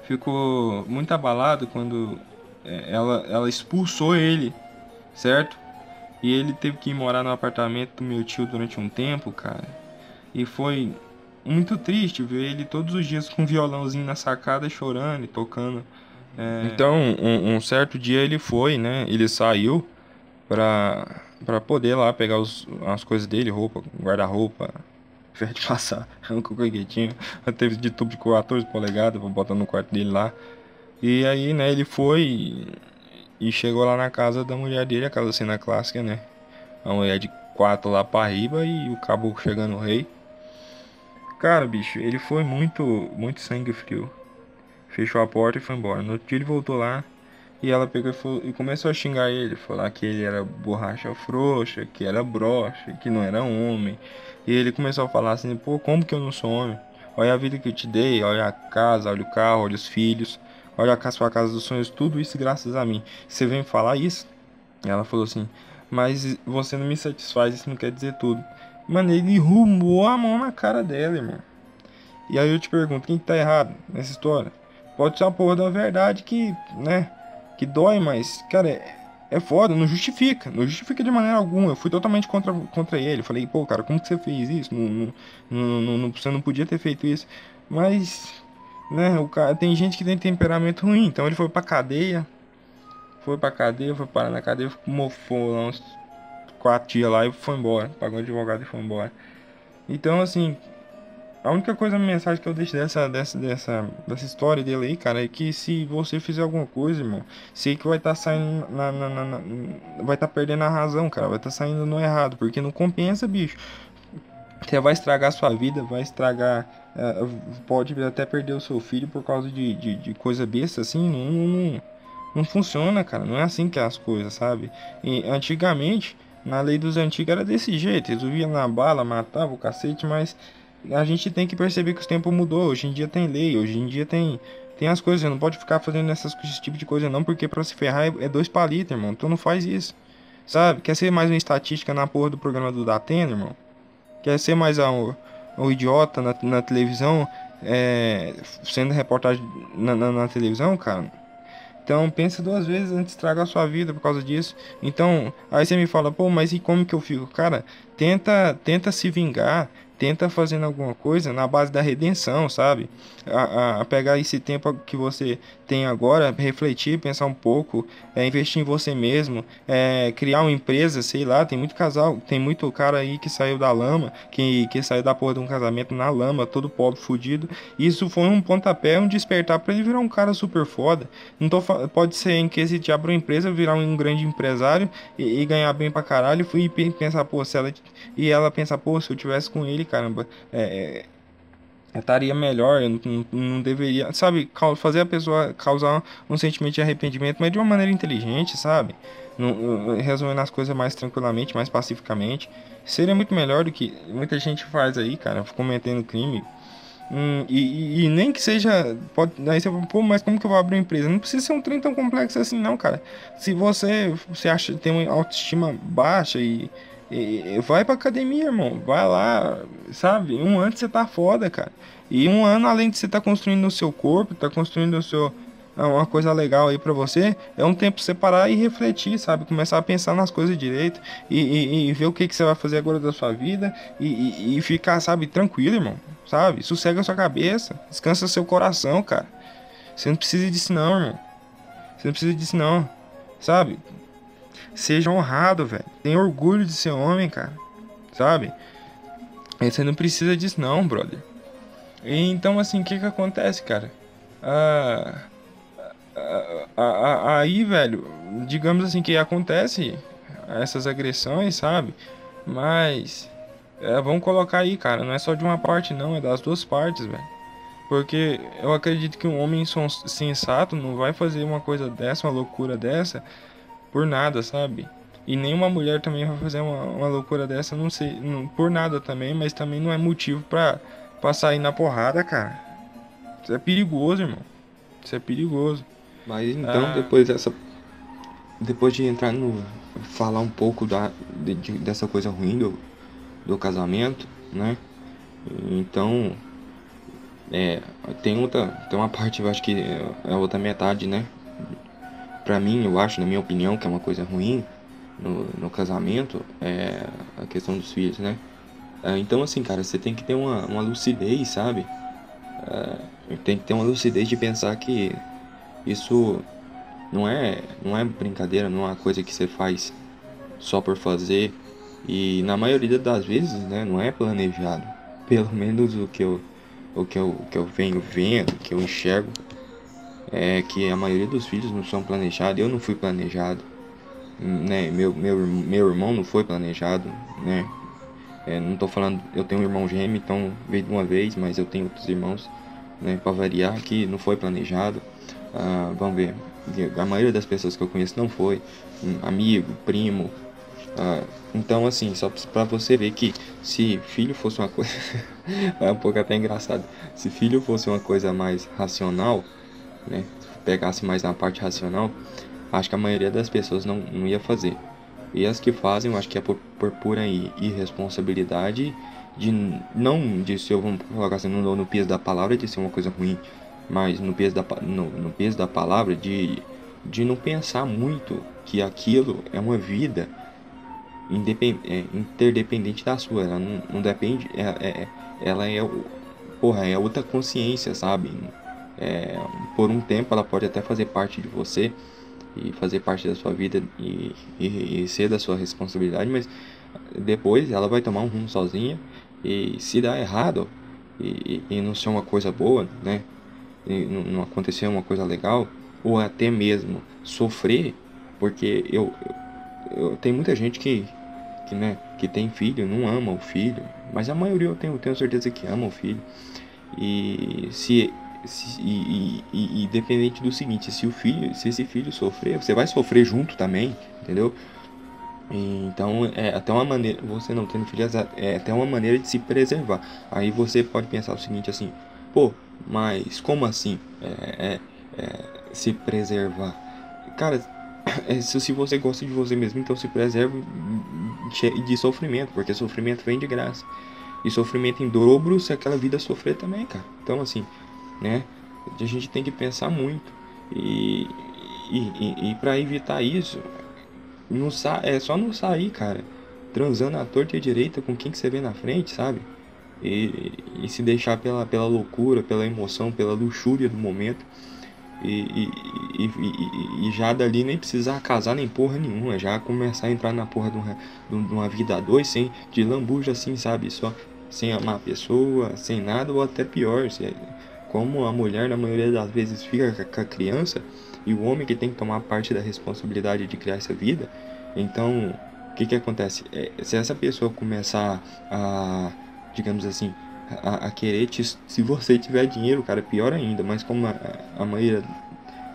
ficou muito abalado quando é, ela, ela expulsou ele, certo? E ele teve que ir morar no apartamento do meu tio durante um tempo, cara. E foi muito triste ver ele todos os dias com um violãozinho na sacada chorando e tocando. É... Então, um, um, certo dia ele foi, né? Ele saiu pra, pra poder lá pegar os, as coisas dele, roupa, guarda-roupa, ferro de passar, um coquetinho. Teve de tubo de 14 polegadas pra botar no quarto dele lá. E aí, né, ele foi e chegou lá na casa da mulher dele, aquela cena clássica, né? A mulher de quatro lá pra riba e o caboclo chegando o rei. Cara, bicho, ele foi muito, muito sangue frio. Fechou a porta e foi embora. No dia ele voltou lá e ela pegou e, falou, e começou a xingar ele. Falar que ele era borracha frouxa, que era broxa, que não era homem. E ele começou a falar assim: pô, como que eu não sou homem? Olha a vida que eu te dei, olha a casa, olha o carro, olha os filhos. Olha a sua casa dos sonhos, tudo isso graças a mim. Você vem falar isso? Ela falou assim, mas você não me satisfaz, isso não quer dizer tudo. Mano, ele rumou a mão na cara dela, irmão. E aí eu te pergunto, quem que tá errado nessa história? Pode ser uma porra da verdade que, né, que dói, mas, cara, é, é foda, não justifica, não justifica de maneira alguma. Eu fui totalmente contra, contra ele. Falei, pô, cara, como que você fez isso? Não, não, não, não, você não podia ter feito isso. Mas né? O cara, tem gente que tem temperamento ruim, então ele foi pra cadeia. Foi pra cadeia, foi parar na cadeia, mofou lá uns quatro dias lá e foi embora. Pagou advogado e foi embora. Então, assim, a única coisa, a mensagem que eu deixo dessa, dessa, dessa, dessa história dele aí, cara, é que se você fizer alguma coisa, irmão, sei que vai estar tá saindo na, na, na, na vai estar tá perdendo a razão, cara, vai estar tá saindo no errado, porque não compensa, bicho. Você vai estragar sua vida, vai estragar. Uh, pode até perder o seu filho por causa de, de, de coisa besta assim. Não, não, não, funciona, cara. Não é assim que é as coisas, sabe? E antigamente, na lei dos antigos era desse jeito. Resolvia na bala, matava o cacete, mas a gente tem que perceber que o tempo mudou. Hoje em dia tem lei, hoje em dia tem. Tem as coisas, você não pode ficar fazendo essas, esse tipo de coisa não, porque pra se ferrar é, é dois palitos, irmão. Então não faz isso. Sabe? Quer ser mais uma estatística na porra do programa do Datena, irmão? quer ser mais um, um idiota na, na televisão, é, sendo reportagem na, na, na, televisão, cara. Então pensa duas vezes antes de estragar a sua vida por causa disso. Então, aí você me fala, pô, mas e como que eu fico? Cara, tenta, tenta se vingar, tenta fazendo alguma coisa na base da redenção, sabe? A, a, pegar esse tempo que você tem agora, refletir, pensar um pouco, é, investir em você mesmo, é, criar uma empresa, sei lá, tem muito casal, tem muito cara aí que saiu da lama, que, que saiu da porra de um casamento na lama, todo pobre, fudido. Isso foi um pontapé, um despertar para ele virar um cara super foda. Não tô, pode ser em que esse abrir uma empresa, virar um grande empresário e, e ganhar bem pra caralho, e pensar, pô, se ela, e ela pensar, pô, se eu tivesse com ele, caramba, é, estaria melhor, eu não, não, deveria, sabe, fazer a pessoa causar um sentimento de arrependimento, mas de uma maneira inteligente, sabe? resolvendo as coisas mais tranquilamente, mais pacificamente. Seria muito melhor do que muita gente faz aí, cara, cometendo crime. Hum, e, e, nem que seja. Pode, aí você fala, pô, mas como que eu vou abrir uma empresa? Não precisa ser um trem tão complexo assim, não, cara. Se você, você acha tem uma autoestima baixa e e, vai pra academia, irmão. Vai lá, sabe? Um ano você tá foda, cara. E um ano, além de você tá construindo o seu corpo, tá construindo o seu. É uma coisa legal aí para você, é um tempo separar e refletir, sabe? Começar a pensar nas coisas direito e, e, e ver o que, que você vai fazer agora da sua vida e, e, ficar, sabe, tranquilo, irmão, sabe? Sossega a sua cabeça, descansa seu coração, cara. Você não precisa disso, não, irmão. Você não precisa disso, não, sabe? Seja honrado, velho. Tenha orgulho de ser homem, cara. Sabe? E você não precisa disso, não, brother. E, então, assim, o que que acontece, cara? Ah, ah, ah, ah, aí, velho, digamos assim que acontece essas agressões, sabe? Mas é, vamos colocar aí, cara, não é só de uma parte não, é das duas partes, velho. Porque eu acredito que um homem sensato não vai fazer uma coisa dessa, uma loucura dessa, por nada, sabe? E nenhuma mulher também vai fazer uma, uma loucura dessa, não sei, não, por nada também, mas também não é motivo pra, pra sair na porrada, cara. Isso é perigoso, irmão. Isso é perigoso. Mas então, ah. depois dessa. Depois de entrar no. falar um pouco da, de, dessa coisa ruim do, do casamento, né? Então. É, tem outra. Tem uma parte, eu acho que é a outra metade, né? Pra mim, eu acho, na minha opinião, que é uma coisa ruim no, no casamento, é a questão dos filhos, né? É, então, assim, cara, você tem que ter uma, uma lucidez, sabe? É, tem que ter uma lucidez de pensar que isso não é, não é brincadeira, não é uma coisa que você faz só por fazer. E na maioria das vezes, né, não é planejado. Pelo menos o que eu, o que eu, o que eu venho vendo, o que eu enxergo, é que a maioria dos filhos não são planejados. Eu não fui planejado, né? Meu, meu, meu irmão não foi planejado, né? É, não tô falando, eu tenho um irmão gêmeo, então veio de uma vez, mas eu tenho outros irmãos, né? Para variar, que não foi planejado. Ah, vamos ver, a maioria das pessoas que eu conheço não foi, um amigo, primo. Ah, então, assim, só para você ver que se filho fosse uma coisa. é um pouco até engraçado. Se filho fosse uma coisa mais racional, né? Pegasse mais na parte racional, acho que a maioria das pessoas não, não ia fazer. E as que fazem, eu acho que é por, por pura irresponsabilidade de não de ser, vamos colocar assim, no, no peso da palavra de ser uma coisa ruim, mas no peso da, no, no peso da palavra de, de não pensar muito que aquilo é uma vida é, interdependente da sua, ela não, não depende, é, é, ela é, porra, é outra consciência, sabe? É, por um tempo ela pode até fazer parte de você, e fazer parte da sua vida e, e, e, ser da sua responsabilidade, mas depois ela vai tomar um rumo sozinha e se dar errado e, e não ser uma coisa boa, né? E não, acontecer uma coisa legal, ou até mesmo sofrer, porque eu, eu, eu tem muita gente que, que, né, que tem filho, não ama o filho, mas a maioria eu tenho, tenho certeza que ama o filho. E se e, e, e, dependente do seguinte, se o filho, se esse filho sofrer, você vai sofrer junto também, entendeu? Então é até uma maneira, você não tendo filhos, é até uma maneira de se preservar. Aí você pode pensar o seguinte assim, pô, mas como assim é, é, é se preservar? Cara, é, se você gosta de você mesmo, então se preserve de sofrimento, porque sofrimento vem de graça. E sofrimento em dobro se aquela vida sofrer também, cara. Então assim, né? A gente tem que pensar muito. E, e, e, e para evitar isso, não sa é só não sair, cara, transando à torta e à direita com quem que você vê na frente, sabe? E, e se deixar pela, pela loucura, pela emoção, pela luxúria do momento. E, e, e, e, já dali nem precisar casar nem porra nenhuma, já começar a entrar na porra de uma, de uma vida a dois, sem de lambuja assim, sabe? Só sem amar a pessoa, sem nada, ou até pior, se, como a mulher na maioria das vezes fica com a criança e o homem que tem que tomar parte da responsabilidade de criar essa vida, então o que que acontece? É, se essa pessoa começar a, digamos assim, a, a, querer te, se você tiver dinheiro, cara, pior ainda, mas como a, a maioria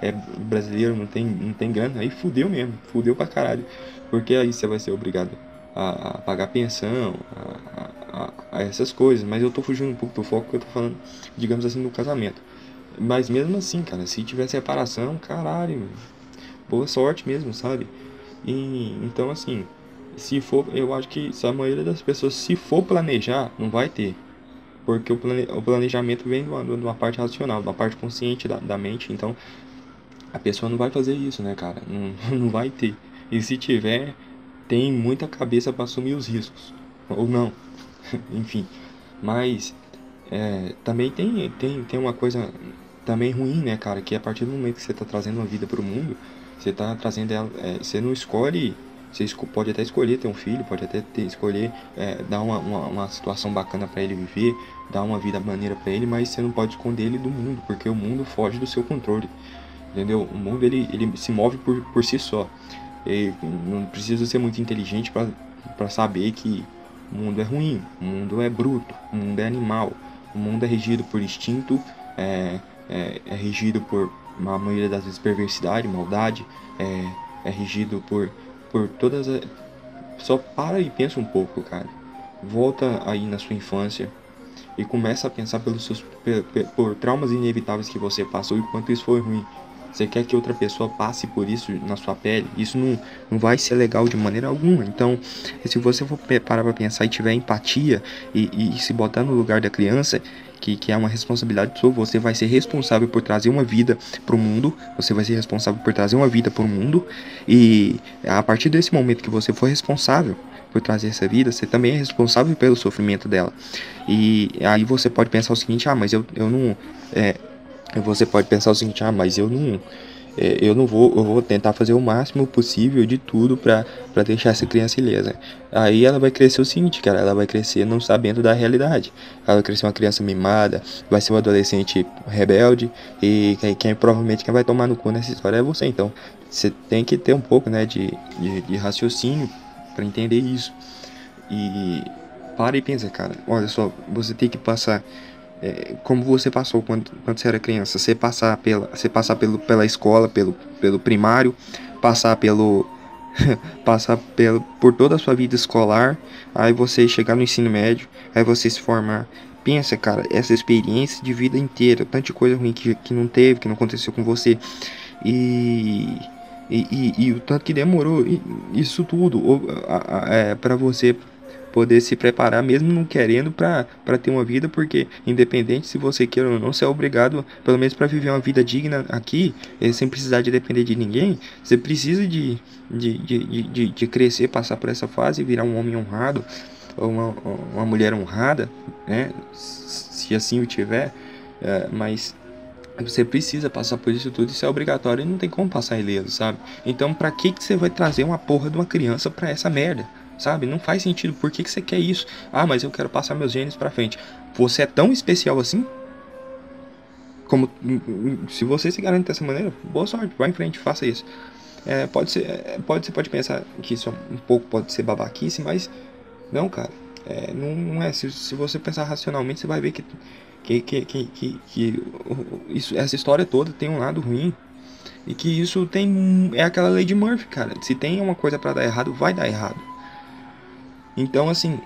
é brasileiro, não tem, não tem grana, aí fudeu mesmo, fudeu pra caralho, porque aí você vai ser obrigado a, a pagar pensão, a, a, essas coisas, mas eu tô fugindo um pouco do foco que eu tô falando, digamos assim, do casamento. Mas mesmo assim, cara, se tiver separação, caralho, boa sorte mesmo, sabe? E então assim, se for, eu acho que se a maioria das pessoas se for planejar, não vai ter. Porque o, plane, o planejamento vem de uma, de uma parte racional, uma parte consciente da, da mente, então a pessoa não vai fazer isso, né, cara? Não, não vai ter. E se tiver, tem muita cabeça para assumir os riscos. Ou não. Enfim. Mas é, também tem, tem, tem uma coisa também ruim, né, cara? Que a partir do momento que você está trazendo uma vida para o mundo, você está trazendo ela. É, você não escolhe. Você pode até escolher ter um filho, pode até ter, escolher é, dar uma, uma, uma, situação bacana para ele viver, dar uma vida maneira para ele, mas você não pode esconder ele do mundo, porque o mundo foge do seu controle. Entendeu? O mundo ele, ele se move por, por si só. E não precisa ser muito inteligente para saber que o mundo é ruim, o mundo é bruto, o mundo é animal, o mundo é regido por instinto, é, é, é regido por, a maioria das vezes, perversidade, maldade, é, é regido por, por todas as... Só para e pensa um pouco, cara. Volta aí na sua infância e começa a pensar pelos seus, por, por traumas inevitáveis que você passou e quanto isso foi ruim. Você quer que outra pessoa passe por isso na sua pele? Isso não, não vai ser legal de maneira alguma. Então, se você for parar pra pensar e tiver empatia e, e, e se botar no lugar da criança, que, que é uma responsabilidade sua, você vai ser responsável por trazer uma vida para o mundo, você vai ser responsável por trazer uma vida para o mundo, e a partir desse momento que você for responsável por trazer essa vida, você também é responsável pelo sofrimento dela. E aí você pode pensar o seguinte: ah, mas eu, eu não. É, você pode pensar o seguinte: ah, mas eu não é, eu não vou, eu vou tentar fazer o máximo possível de tudo para deixar essa criança ilesa. Aí ela vai crescer o seguinte, cara, ela vai crescer não sabendo da realidade. Ela vai crescer uma criança mimada, vai ser um adolescente rebelde e quem, quem provavelmente quem vai tomar no cu nessa história é você. Então, você tem que ter um pouco, né, de, de, de raciocínio para entender isso. E para e pensa, cara, olha só, você tem que passar é, como você passou quando, quando você era criança, você passar pela, você passar pelo, pela escola, pelo, pelo primário, passar pelo passar pelo, por toda a sua vida escolar, aí você chegar no ensino médio, aí você se formar. Pensa, cara, essa experiência de vida inteira, tanta coisa ruim que, que não teve, que não aconteceu com você, e, e, e, e o tanto que demorou isso tudo é, para você poder se preparar mesmo não querendo para ter uma vida, porque independente se você queira ou não, você é obrigado, pelo menos para viver uma vida digna aqui, eh, sem precisar de depender de ninguém, você precisa de, de, de, de, de crescer, passar por essa fase, virar um homem honrado, ou uma, uma mulher honrada, né? Se assim o tiver, é, mas você precisa passar por isso tudo, isso é obrigatório e não tem como passar ileso, sabe? Então, pra que, que você vai trazer uma porra de uma criança pra essa merda? Sabe? Não faz sentido. Por que, que você quer isso? Ah, mas eu quero passar meus genes para frente. Você é tão especial assim? Como se você se garante dessa maneira, boa sorte, vai em frente, faça isso. É, pode ser, é, pode você pode pensar que isso é um pouco pode ser babaquice, mas não, cara. É, não, não, é. Se, se você pensar racionalmente, você vai ver que que, que, que, que, que isso, essa história toda tem um lado ruim. E que isso tem. É aquela lei de Murphy, cara. Se tem uma coisa para dar errado, vai dar errado. Então, assim,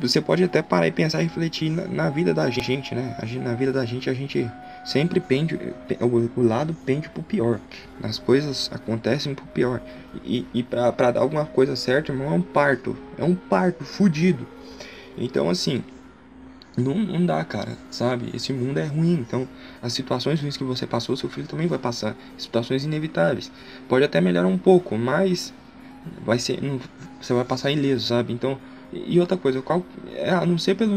você pode até parar e pensar e refletir na, na, vida da gente, né? Na vida da gente, a gente sempre pende, o, o lado pende pro pior. As coisas acontecem pro pior. E, e pra, pra dar alguma coisa certa, irmão, é um parto. É um parto fudido. Então, assim, não, não dá, cara, sabe? Esse mundo é ruim. Então, as situações ruins que você passou, seu filho também vai passar. Situações inevitáveis. Pode até melhorar um pouco, mas vai ser. Não, você vai passar ileso, sabe? Então, e outra coisa, qual, é, a não ser pelo,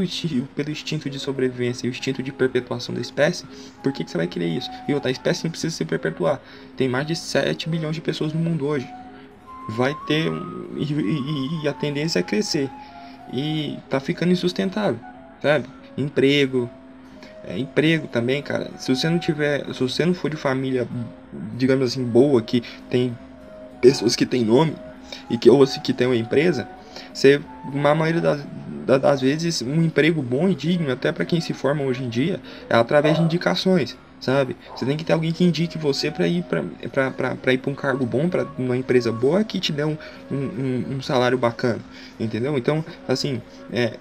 pelo instinto de sobrevivência e o instinto de perpetuação da espécie, por que, que você vai querer isso? E outra, a espécie não precisa se perpetuar. Tem mais de 7 bilhões de pessoas no mundo hoje. Vai ter. E, e, e a tendência é crescer. E tá ficando insustentável, sabe? Emprego. É, emprego também, cara. Se você não tiver. Se você não for de família, digamos assim, boa, que tem pessoas que têm nome e que ou que tem uma empresa, você, na maioria das, das vezes, um emprego bom e digno, até para quem se forma hoje em dia, é através de indicações, sabe? Você tem que ter alguém que indique você para ir para ir para um cargo bom, para uma empresa boa que te dê um, um, um salário bacana, entendeu? Então, assim, é,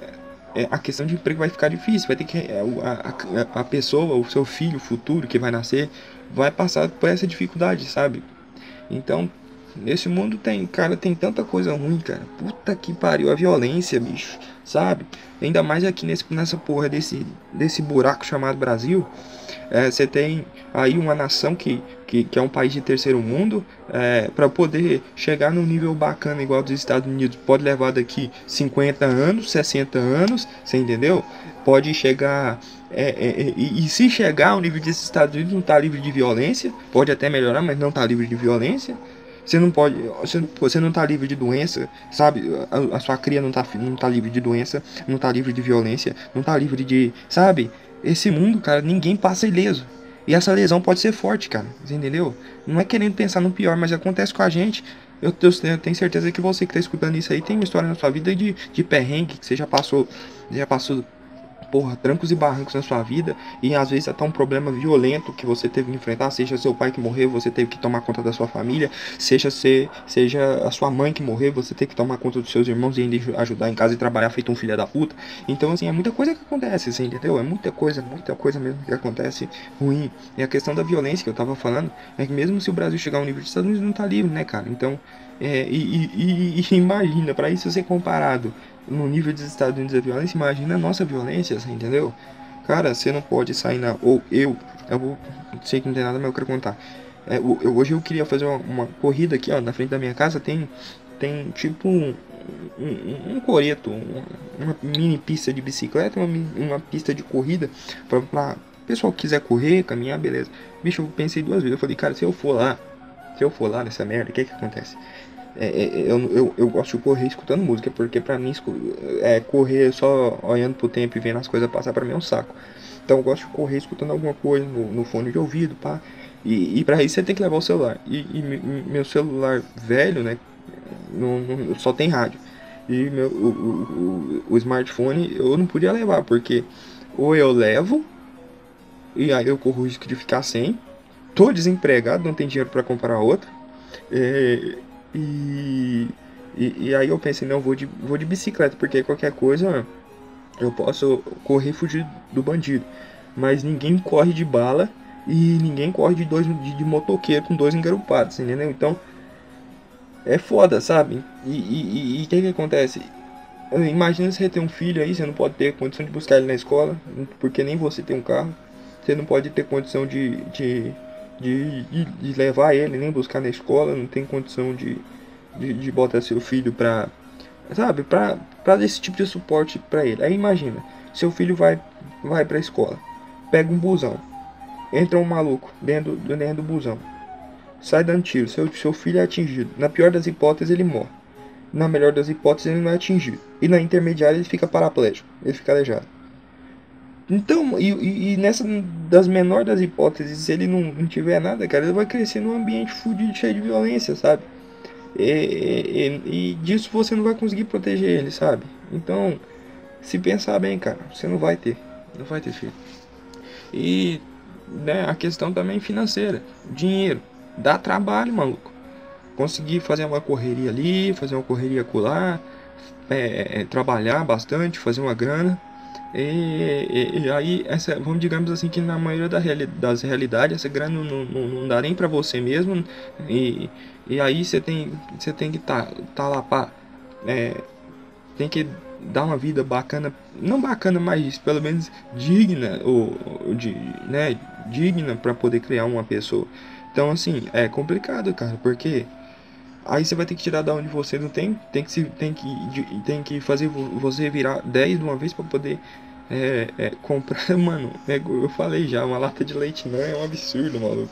é, a questão de emprego vai ficar difícil, vai ter que é, a, a, a pessoa, o seu filho futuro que vai nascer, vai passar por essa dificuldade, sabe? Então, Nesse mundo tem, cara, tem tanta coisa ruim, cara. Puta que pariu, a violência, bicho, sabe? Ainda mais aqui nesse, nessa porra desse, desse buraco chamado Brasil. Você é, tem aí uma nação que, que, que, é um país de terceiro mundo, é, para poder chegar num nível bacana igual dos Estados Unidos, pode levar daqui 50 anos, 60 anos, você entendeu? Pode chegar. É, é, é, e, e, se chegar ao nível desses Estados Unidos, não está livre de violência, pode até melhorar, mas não está livre de violência. Você não pode. Você, não tá livre de doença, sabe? A, sua cria não tá, não tá livre de doença, não tá livre de violência, não tá livre de. Sabe? Esse mundo, cara, ninguém passa ileso. E essa lesão pode ser forte, cara. Entendeu? Não é querendo pensar no pior, mas acontece com a gente. Eu, eu tenho certeza que você que tá escutando isso aí tem uma história na sua vida de, de perrengue que você já passou. Já passou porra, trancos e barrancos na sua vida e às vezes até um problema violento que você teve que enfrentar, seja seu pai que morreu, você teve que tomar conta da sua família, seja ser, seja a sua mãe que morreu, você teve que tomar conta dos seus irmãos e ainda ajudar em casa e trabalhar feito um filho da puta. Então assim, é muita coisa que acontece, assim, entendeu? É muita coisa, muita coisa mesmo que acontece ruim. E a questão da violência que eu tava falando é que mesmo se o Brasil chegar ao nível dos Estados Unidos não tá livre, né, cara? Então, é, e, e, e, imagina, para isso ser comparado no nível dos Estados Unidos a violência, imagina a nossa violência, assim, entendeu? Cara, você não pode sair na. Ou eu, eu vou. Sei que não tem nada, mas eu quero contar. É, eu, hoje eu queria fazer uma, uma, corrida aqui, ó, na frente da minha casa tem, tem tipo um, um, um coreto, uma, mini pista de bicicleta, uma, uma pista de corrida pra, pra pessoal que quiser correr, caminhar, beleza. Bicho, eu pensei duas vezes, eu falei, cara, se eu for lá, se eu for lá nessa merda, o que que acontece? É, é, eu, eu, eu gosto de correr escutando música, porque pra mim é, correr só olhando pro tempo e vendo as coisas passar pra mim é um saco. Então eu gosto de correr escutando alguma coisa no, no fone de ouvido, pá. E, e pra isso você tem que levar o celular. E, e meu celular velho, né? Não, não, só tem rádio. E meu, o, o, o, smartphone eu não podia levar, porque ou eu levo, e aí eu corro o risco de ficar sem. Tô desempregado, não tenho dinheiro para comprar outro. É, e, e, e, aí eu pensei, não, vou de, vou de bicicleta, porque qualquer coisa eu posso correr e fugir do bandido. Mas ninguém corre de bala e ninguém corre de dois de, de motoqueiro com dois engarupados, entendeu? Então é foda, sabe? E o que que acontece? Imagina você ter um filho aí, você não pode ter condição de buscar ele na escola, porque nem você tem um carro. Você não pode ter condição de, de de, de, de, levar ele, nem buscar na escola, não tem condição de, de, de botar seu filho pra, sabe, pra, pra esse tipo de suporte pra ele. Aí imagina, seu filho vai, vai pra escola, pega um busão, entra um maluco dentro, dentro do busão, sai dando tiro, seu, seu filho é atingido. Na pior das hipóteses, ele morre. Na melhor das hipóteses, ele não é atingido. E na intermediária, ele fica paraplégico, ele fica aleijado. Então, e, e, nessa das menores das hipóteses, se ele não, não tiver nada, cara, ele vai crescer num ambiente fudido, cheio de violência, sabe? E, e, e, disso você não vai conseguir proteger ele, sabe? Então, se pensar bem, cara, você não vai ter, não vai ter filho. E né, a questão também financeira, dinheiro, dá trabalho, maluco. Conseguir fazer uma correria ali, fazer uma correria colar, é, é, trabalhar bastante, fazer uma grana e, e, e, aí, essa, vamos digamos assim que na maioria da reali das realidades, essa grana não, não, não dá nem para você mesmo. E, e aí você tem, você tem que tá, tá lá para é, tem que dar uma vida bacana, não bacana, mas pelo menos digna ou, de, né, digna para poder criar uma pessoa. Então assim, é complicado, cara, porque aí você vai ter que tirar da onde você não tem, tem que, se, tem que, tem que fazer você virar 10 de uma vez para poder é, é, comprar, mano, é, eu falei já, uma lata de leite não é um absurdo, maluco.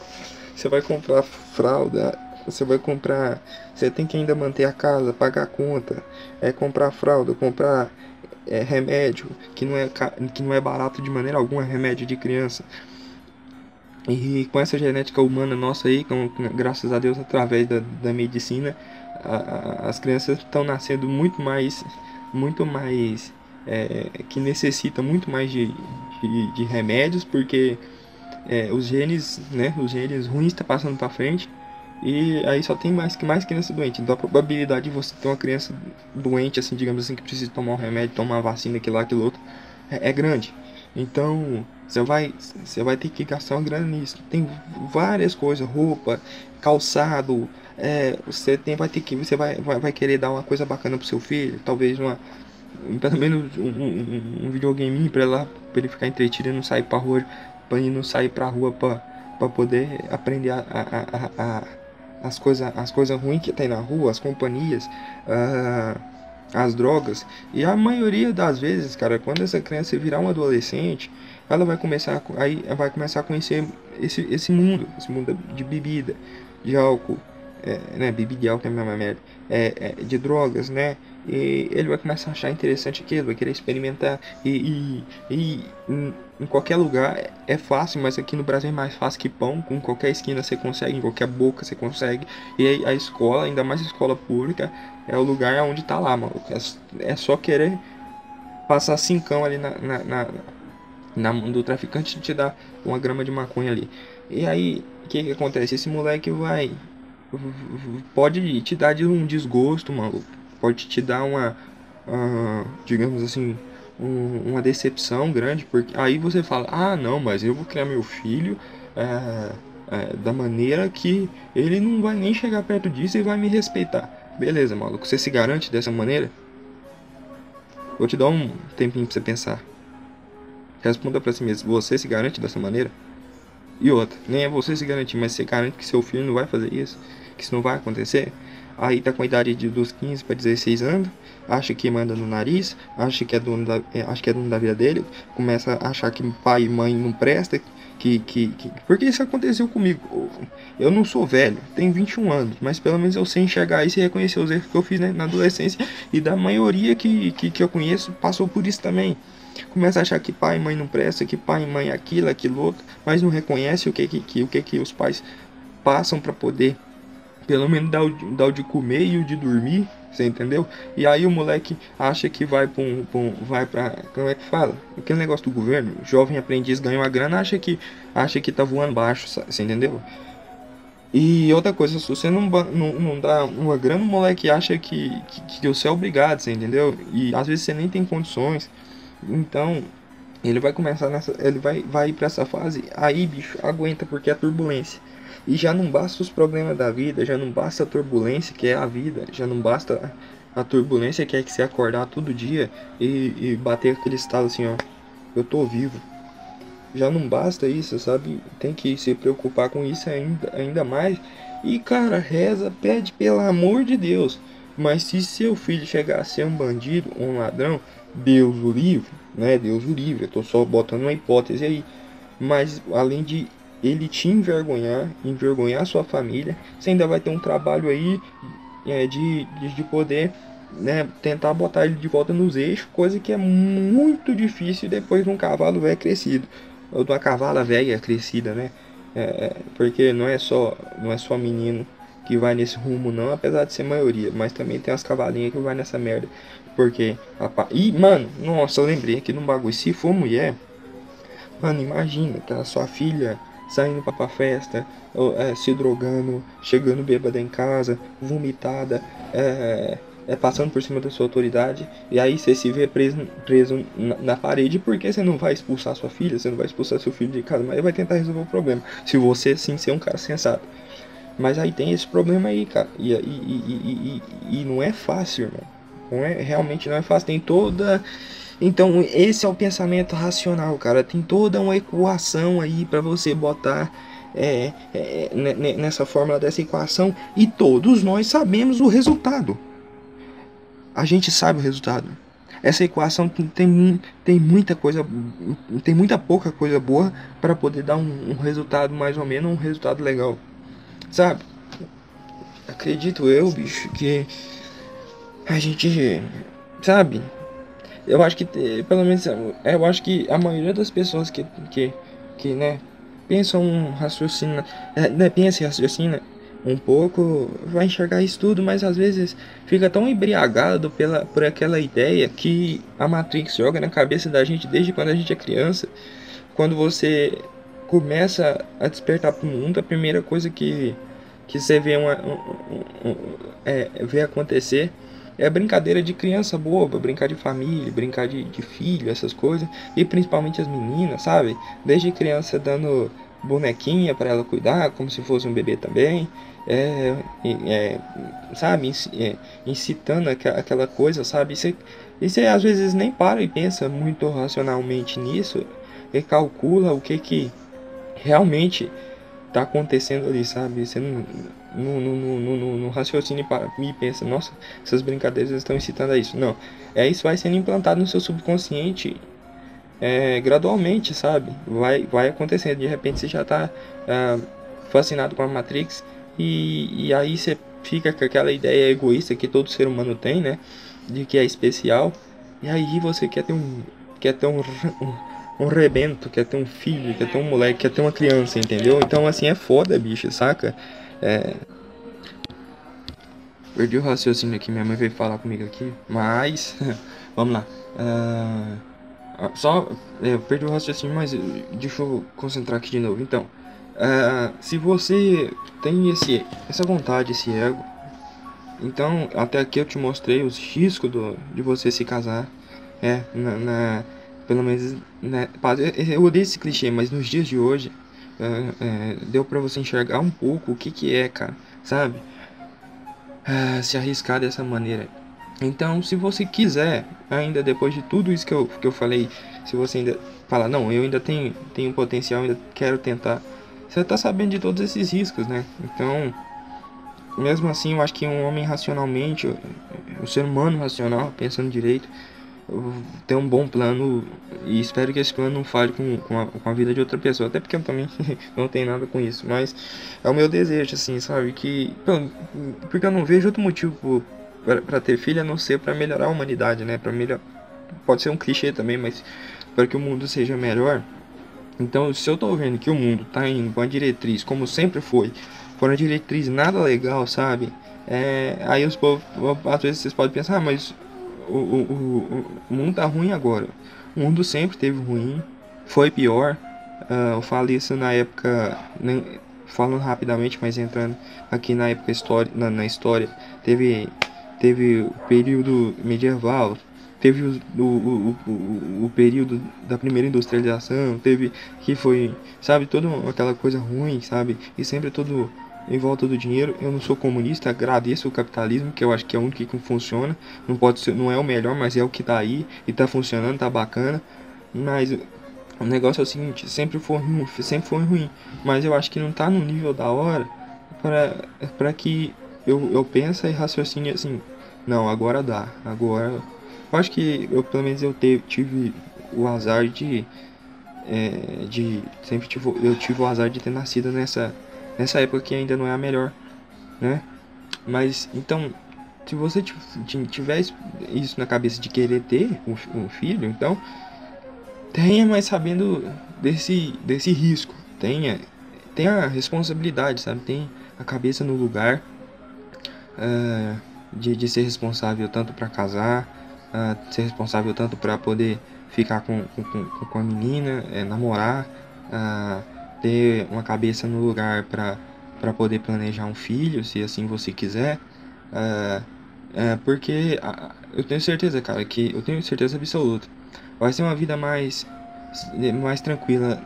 Você vai comprar fralda, você vai comprar, você tem que ainda manter a casa, pagar a conta, é comprar fralda, comprar é, remédio, que não é que não é barato de maneira alguma, remédio de criança. E com essa genética humana nossa aí, com, graças a Deus, através da, da medicina, a, a, as crianças estão nascendo muito mais, muito mais, é, que necessita muito mais de, de, de remédios, porque é, os genes, né, os genes ruins estão tá passando para frente e aí só tem mais que mais criança doente. Então a probabilidade de você ter uma criança doente, assim, digamos assim, que precisa tomar um remédio, tomar uma vacina, aquilo lá, aquilo outro, é, é grande. Então, você vai, você vai ter que gastar uma grana nisso. Tem várias coisas, roupa, calçado. É, você tem, vai ter que, você vai, vai, vai querer dar uma coisa bacana pro seu filho, talvez uma, pelo menos um, um, um videogame para lá, para ele ficar entretido e não sair para rua, para ele não sair para rua para poder aprender a, a, a, a as coisas as coisas ruins que tem na rua, as companhias. Uh, as drogas. E a maioria das vezes, cara, quando essa criança virar um adolescente, ela vai começar a, aí vai começar a conhecer esse, esse mundo, esse mundo de bebida, de álcool, é, né, bebida de álcool é a mesma merda, é, é, de drogas, né, e ele vai começar a achar interessante aquilo, vai querer experimentar, e, e, e em, qualquer lugar é fácil, mas aqui no Brasil é mais fácil que pão, com qualquer esquina você consegue, em qualquer boca você consegue, e a escola, ainda mais a escola pública, é o lugar onde tá lá, mano, é, é só querer passar cincão ali na, na, na, na mão do traficante e te dar uma grama de maconha ali. E aí, o que, que acontece? Esse moleque vai. Pode te dar um desgosto, maluco. Pode te dar uma. Uh, digamos assim. Um, uma decepção grande. Porque aí você fala: Ah, não, mas eu vou criar meu filho. É, é, da maneira que ele não vai nem chegar perto disso e vai me respeitar. Beleza, maluco. Você se garante dessa maneira? Vou te dar um tempinho pra você pensar. Responda pra si mesmo. Você se garante dessa maneira? E outra, nem é você se garantir, mas você garante que seu filho não vai fazer isso, que isso não vai acontecer. Aí tá com a idade de dos 15 para 16 anos, acha que manda no nariz, acha que é dono da, é, acha que é dono da vida dele, começa a achar que pai e mãe não presta, que, que, que, porque isso aconteceu comigo. Eu não sou velho, tenho 21 anos, mas pelo menos eu sei enxergar isso e reconhecer os erros que eu fiz né, na adolescência e da maioria que, que, que eu conheço passou por isso também. Começa a achar que pai e mãe não presta, que pai e mãe é aquilo, aquilo outro, mas não reconhece o que que, que o que que os pais passam para poder pelo menos dar o, dar o de comer e o de dormir, você entendeu? E aí o moleque acha que vai para um, pra um, vai para como é que fala? Aquele negócio do governo, jovem aprendiz ganha uma grana, acha que acha que tá voando baixo, você entendeu? E outra coisa, se você não, não, não dá uma grana, o moleque acha que, que, que você é obrigado, você entendeu? E às vezes você nem tem condições. Então, ele vai começar nessa. Ele vai, vai pra essa fase. Aí, bicho, aguenta, porque é turbulência. E já não basta os problemas da vida, já não basta a turbulência que é a vida, já não basta a turbulência que é que você acordar todo dia e, e bater aquele estado assim, ó. Eu tô vivo. Já não basta isso, sabe? Tem que se preocupar com isso ainda, ainda mais. E cara, reza, pede pelo amor de Deus. Mas se seu filho chegar a ser um bandido, um ladrão, Deus o livre, né? Deus o livre. Eu tô só botando uma hipótese aí. Mas além de ele te envergonhar, envergonhar sua família, você ainda vai ter um trabalho aí é, de, de, de poder né, tentar botar ele de volta nos eixos, coisa que é muito difícil depois de um cavalo velho crescido, ou de uma cavala velha crescida, né? É, porque não é só não é só menino que vai nesse rumo não, apesar de ser maioria, mas também tem as cavalinhas que vai nessa merda. Porque, rapaz, e mano, nossa, eu lembrei aqui num bagulho, se for mulher, mano, imagina, tá sua filha saindo pra, pra festa, é, se drogando, chegando bêbada em casa, vomitada, é, é, passando por cima da sua autoridade, e aí você se vê preso, preso na, na, parede porque você não vai expulsar sua filha, você não vai expulsar seu filho de casa, mas vai tentar resolver o problema. Se você sim ser um cara sensato. Mas aí tem esse problema aí, cara. E, e, e, e, e não é fácil, irmão. Não é, realmente não é fácil. Tem toda. Então, esse é o pensamento racional, cara. Tem toda uma equação aí para você botar é, é, nessa fórmula dessa equação. E todos nós sabemos o resultado. A gente sabe o resultado. Essa equação tem, tem muita coisa, tem muita pouca coisa boa para poder dar um, um resultado mais ou menos, um resultado legal. Sabe? Acredito eu, bicho, que a gente. Sabe? Eu acho que, pelo menos, eu acho que a maioria das pessoas que, que, que né, pensam, raciocina, é, né, pensa raciocina um pouco, vai enxergar isso tudo, mas às vezes fica tão embriagado pela, por aquela ideia que a Matrix joga na cabeça da gente desde quando a gente é criança. Quando você começa a despertar para o mundo, a primeira coisa que, que você vê, uma, um, um, um, é, vê acontecer é brincadeira de criança boba, brincar de família, brincar de, de filho, essas coisas. E principalmente as meninas, sabe? Desde criança dando bonequinha para ela cuidar, como se fosse um bebê também. É, é, sabe, é, incitando aquela coisa, sabe? E você, e você às vezes nem para e pensa muito racionalmente nisso e calcula o que que realmente tá acontecendo ali, sabe? Você não, não, não, não, não para e pensa, nossa, essas brincadeiras estão incitando a isso. Não, é isso vai sendo implantado no seu subconsciente é, gradualmente, sabe? Vai, vai acontecendo. De repente você já tá é, fascinado com a Matrix e, e aí você fica com aquela ideia egoísta que todo ser humano tem, né? De que é especial. E aí você quer ter um, quer ter um, um um rebento, quer ter um filho, quer ter um moleque, quer ter uma criança, entendeu? Então, assim, é foda, bicho, saca? É... Perdi o raciocínio aqui, minha mãe veio falar comigo aqui, mas vamos lá. Uh, só, é, eu perdi o raciocínio, mas deixa eu concentrar aqui de novo. Então, uh, se você tem esse, essa vontade, esse ego, então até aqui eu te mostrei os riscos do, de você se casar. É, na, na pelo menos, né, eu odeio esse clichê, mas nos dias de hoje, uh, uh, deu pra você enxergar um pouco o que que é, cara, sabe? se arriscar dessa maneira. Então, se você quiser, ainda depois de tudo isso que eu, que eu falei, se você ainda falar, não, eu ainda tenho, tenho potencial, ainda quero tentar, você tá sabendo de todos esses riscos, né? Então, mesmo assim, eu acho que um homem racionalmente, o ser humano racional, pensando direito, ter um bom plano e espero que esse plano não fale com, com, a, com a vida de outra pessoa, até porque eu também não tenho nada com isso, mas é o meu desejo, assim, sabe? Que. Porque eu não vejo outro motivo para ter filho a não ser para melhorar a humanidade, né? Para melhor pode ser um clichê também, mas para que o mundo seja melhor. Então, se eu tô vendo que o mundo tá indo com a diretriz como sempre foi, por uma diretriz nada legal, sabe? É, aí os povos, às vezes vocês podem pensar, ah, mas o, o, o, mundo tá ruim agora. O mundo sempre teve ruim, foi pior. Uh, eu falo isso na época, né, falando rapidamente, mas entrando aqui na época história, na, na história, teve teve o período medieval, teve o, o, o, o, período da primeira industrialização, teve que foi, sabe, toda aquela coisa ruim, sabe, e sempre tudo em volta do dinheiro. Eu não sou comunista, agradeço o capitalismo, que eu acho que é o único que funciona. Não pode ser, não é o melhor, mas é o que tá aí e tá funcionando, tá bacana. Mas o negócio é o seguinte, sempre foi ruim, sempre foi ruim, mas eu acho que não tá no nível da hora para para que eu, eu penso e raciocínio assim, não, agora dá, agora. Eu acho que eu pelo menos eu te, tive o azar de. É, de. Sempre tive, eu tive o azar de ter nascido nessa, nessa época que ainda não é a melhor, né? Mas então, se você tiver isso na cabeça de querer ter um, filho, então tenha mais sabendo desse, desse risco, tenha, tenha a responsabilidade, sabe? Tenha a cabeça no lugar uh, de, de ser responsável tanto para casar, uh, ser responsável tanto para poder ficar com, com, com a menina, é, namorar, uh, ter uma cabeça no lugar para poder planejar um filho, se assim você quiser. Uh, uh, porque eu tenho certeza, cara, que eu tenho certeza absoluta. Vai ser uma vida mais, mais tranquila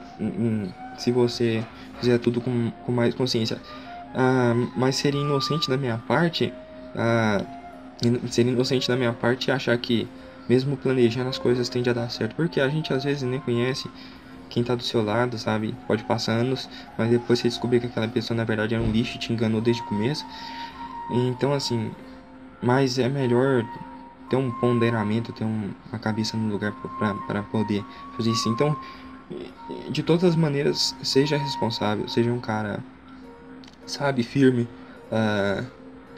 se você fizer tudo com, com mais consciência. Uh, mas seria inocente da minha parte, uh, seria inocente da minha parte achar que mesmo planejando as coisas tende a dar certo, porque a gente às vezes nem conhece quem tá do seu lado, sabe? Pode passar anos, mas depois você descobrir que aquela pessoa na verdade era um lixo e te enganou desde o começo. Então assim, mas é melhor ter um ponderamento, ter um, uma cabeça no lugar para poder fazer isso. Então, de todas as maneiras, seja responsável, seja um cara sabe, firme uh,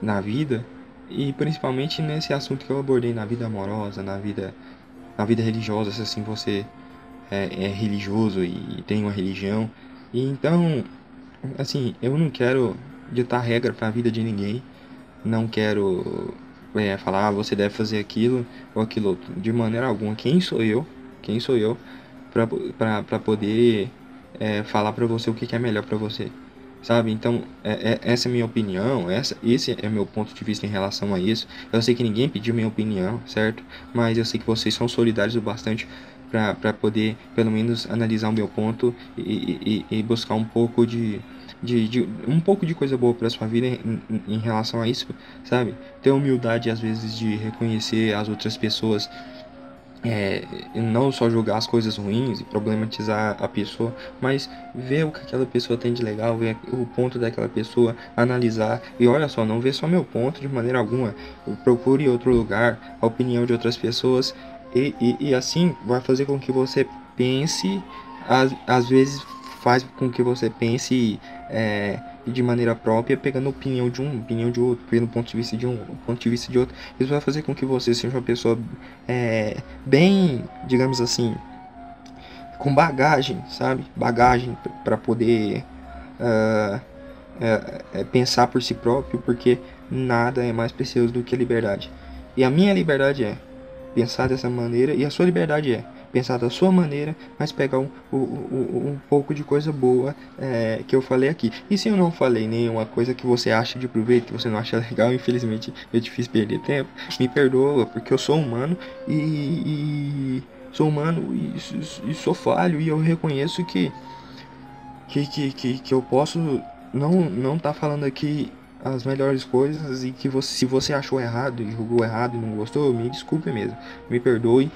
na vida e principalmente nesse assunto que eu abordei na vida amorosa, na vida, na vida religiosa, se assim você é, é religioso e tem uma religião. E então, assim, eu não quero ditar regra para a vida de ninguém, não quero é, falar ah, você deve fazer aquilo ou aquilo outro, de maneira alguma. Quem sou eu? Quem sou eu para poder é, falar para você o que, que é melhor para você? sabe? Então, é, é, essa é minha opinião, essa, esse é meu ponto de vista em relação a isso. Eu sei que ninguém pediu minha opinião, certo? Mas eu sei que vocês são solidários o bastante para poder, pelo menos, analisar o meu ponto e, e, e buscar um pouco de, de, de, um pouco de coisa boa para sua vida em, em, relação a isso, sabe? Ter humildade às vezes de reconhecer as outras pessoas. É, não só julgar as coisas ruins e problematizar a pessoa, mas ver o que aquela pessoa tem de legal, ver o ponto daquela pessoa, analisar. E olha só, não ver só meu ponto de maneira alguma, procure outro lugar, a opinião de outras pessoas e, e, e assim vai fazer com que você pense, às, às vezes faz com que você pense é, de maneira própria, pegando opinião de um, opinião de outro, pelo ponto de vista de um, ponto de vista de outro. Isso vai fazer com que você seja uma pessoa é, bem, digamos assim, com bagagem, sabe? Bagagem para poder uh, pensar por si próprio, porque nada é mais precioso do que a liberdade. E a minha liberdade é pensar dessa maneira e a sua liberdade é pensar da sua maneira, mas pegar um, um, um, pouco de coisa boa é, que eu falei aqui. E se eu não falei nenhuma coisa que você acha de proveito, que você não acha legal, infelizmente eu te fiz perder tempo, me perdoa, porque eu sou humano e, e sou humano e, e, sou falho e eu reconheço que que, que, que, que eu posso não não tá falando aqui as melhores coisas e que você, se você achou errado e julgou errado e não gostou, me desculpe mesmo, me perdoe.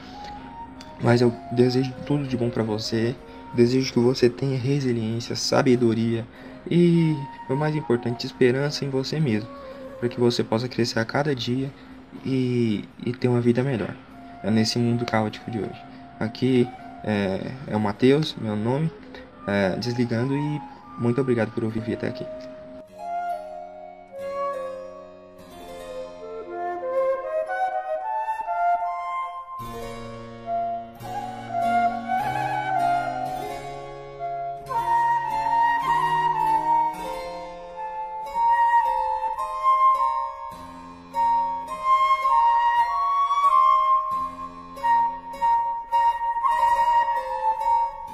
Mas eu desejo tudo de bom para você. Desejo que você tenha resiliência, sabedoria e, o mais importante, esperança em você mesmo, para que você possa crescer a cada dia e, e ter uma vida melhor. É nesse mundo caótico de hoje. Aqui é, é o Matheus, meu nome, é, desligando e muito obrigado por ouvir até aqui.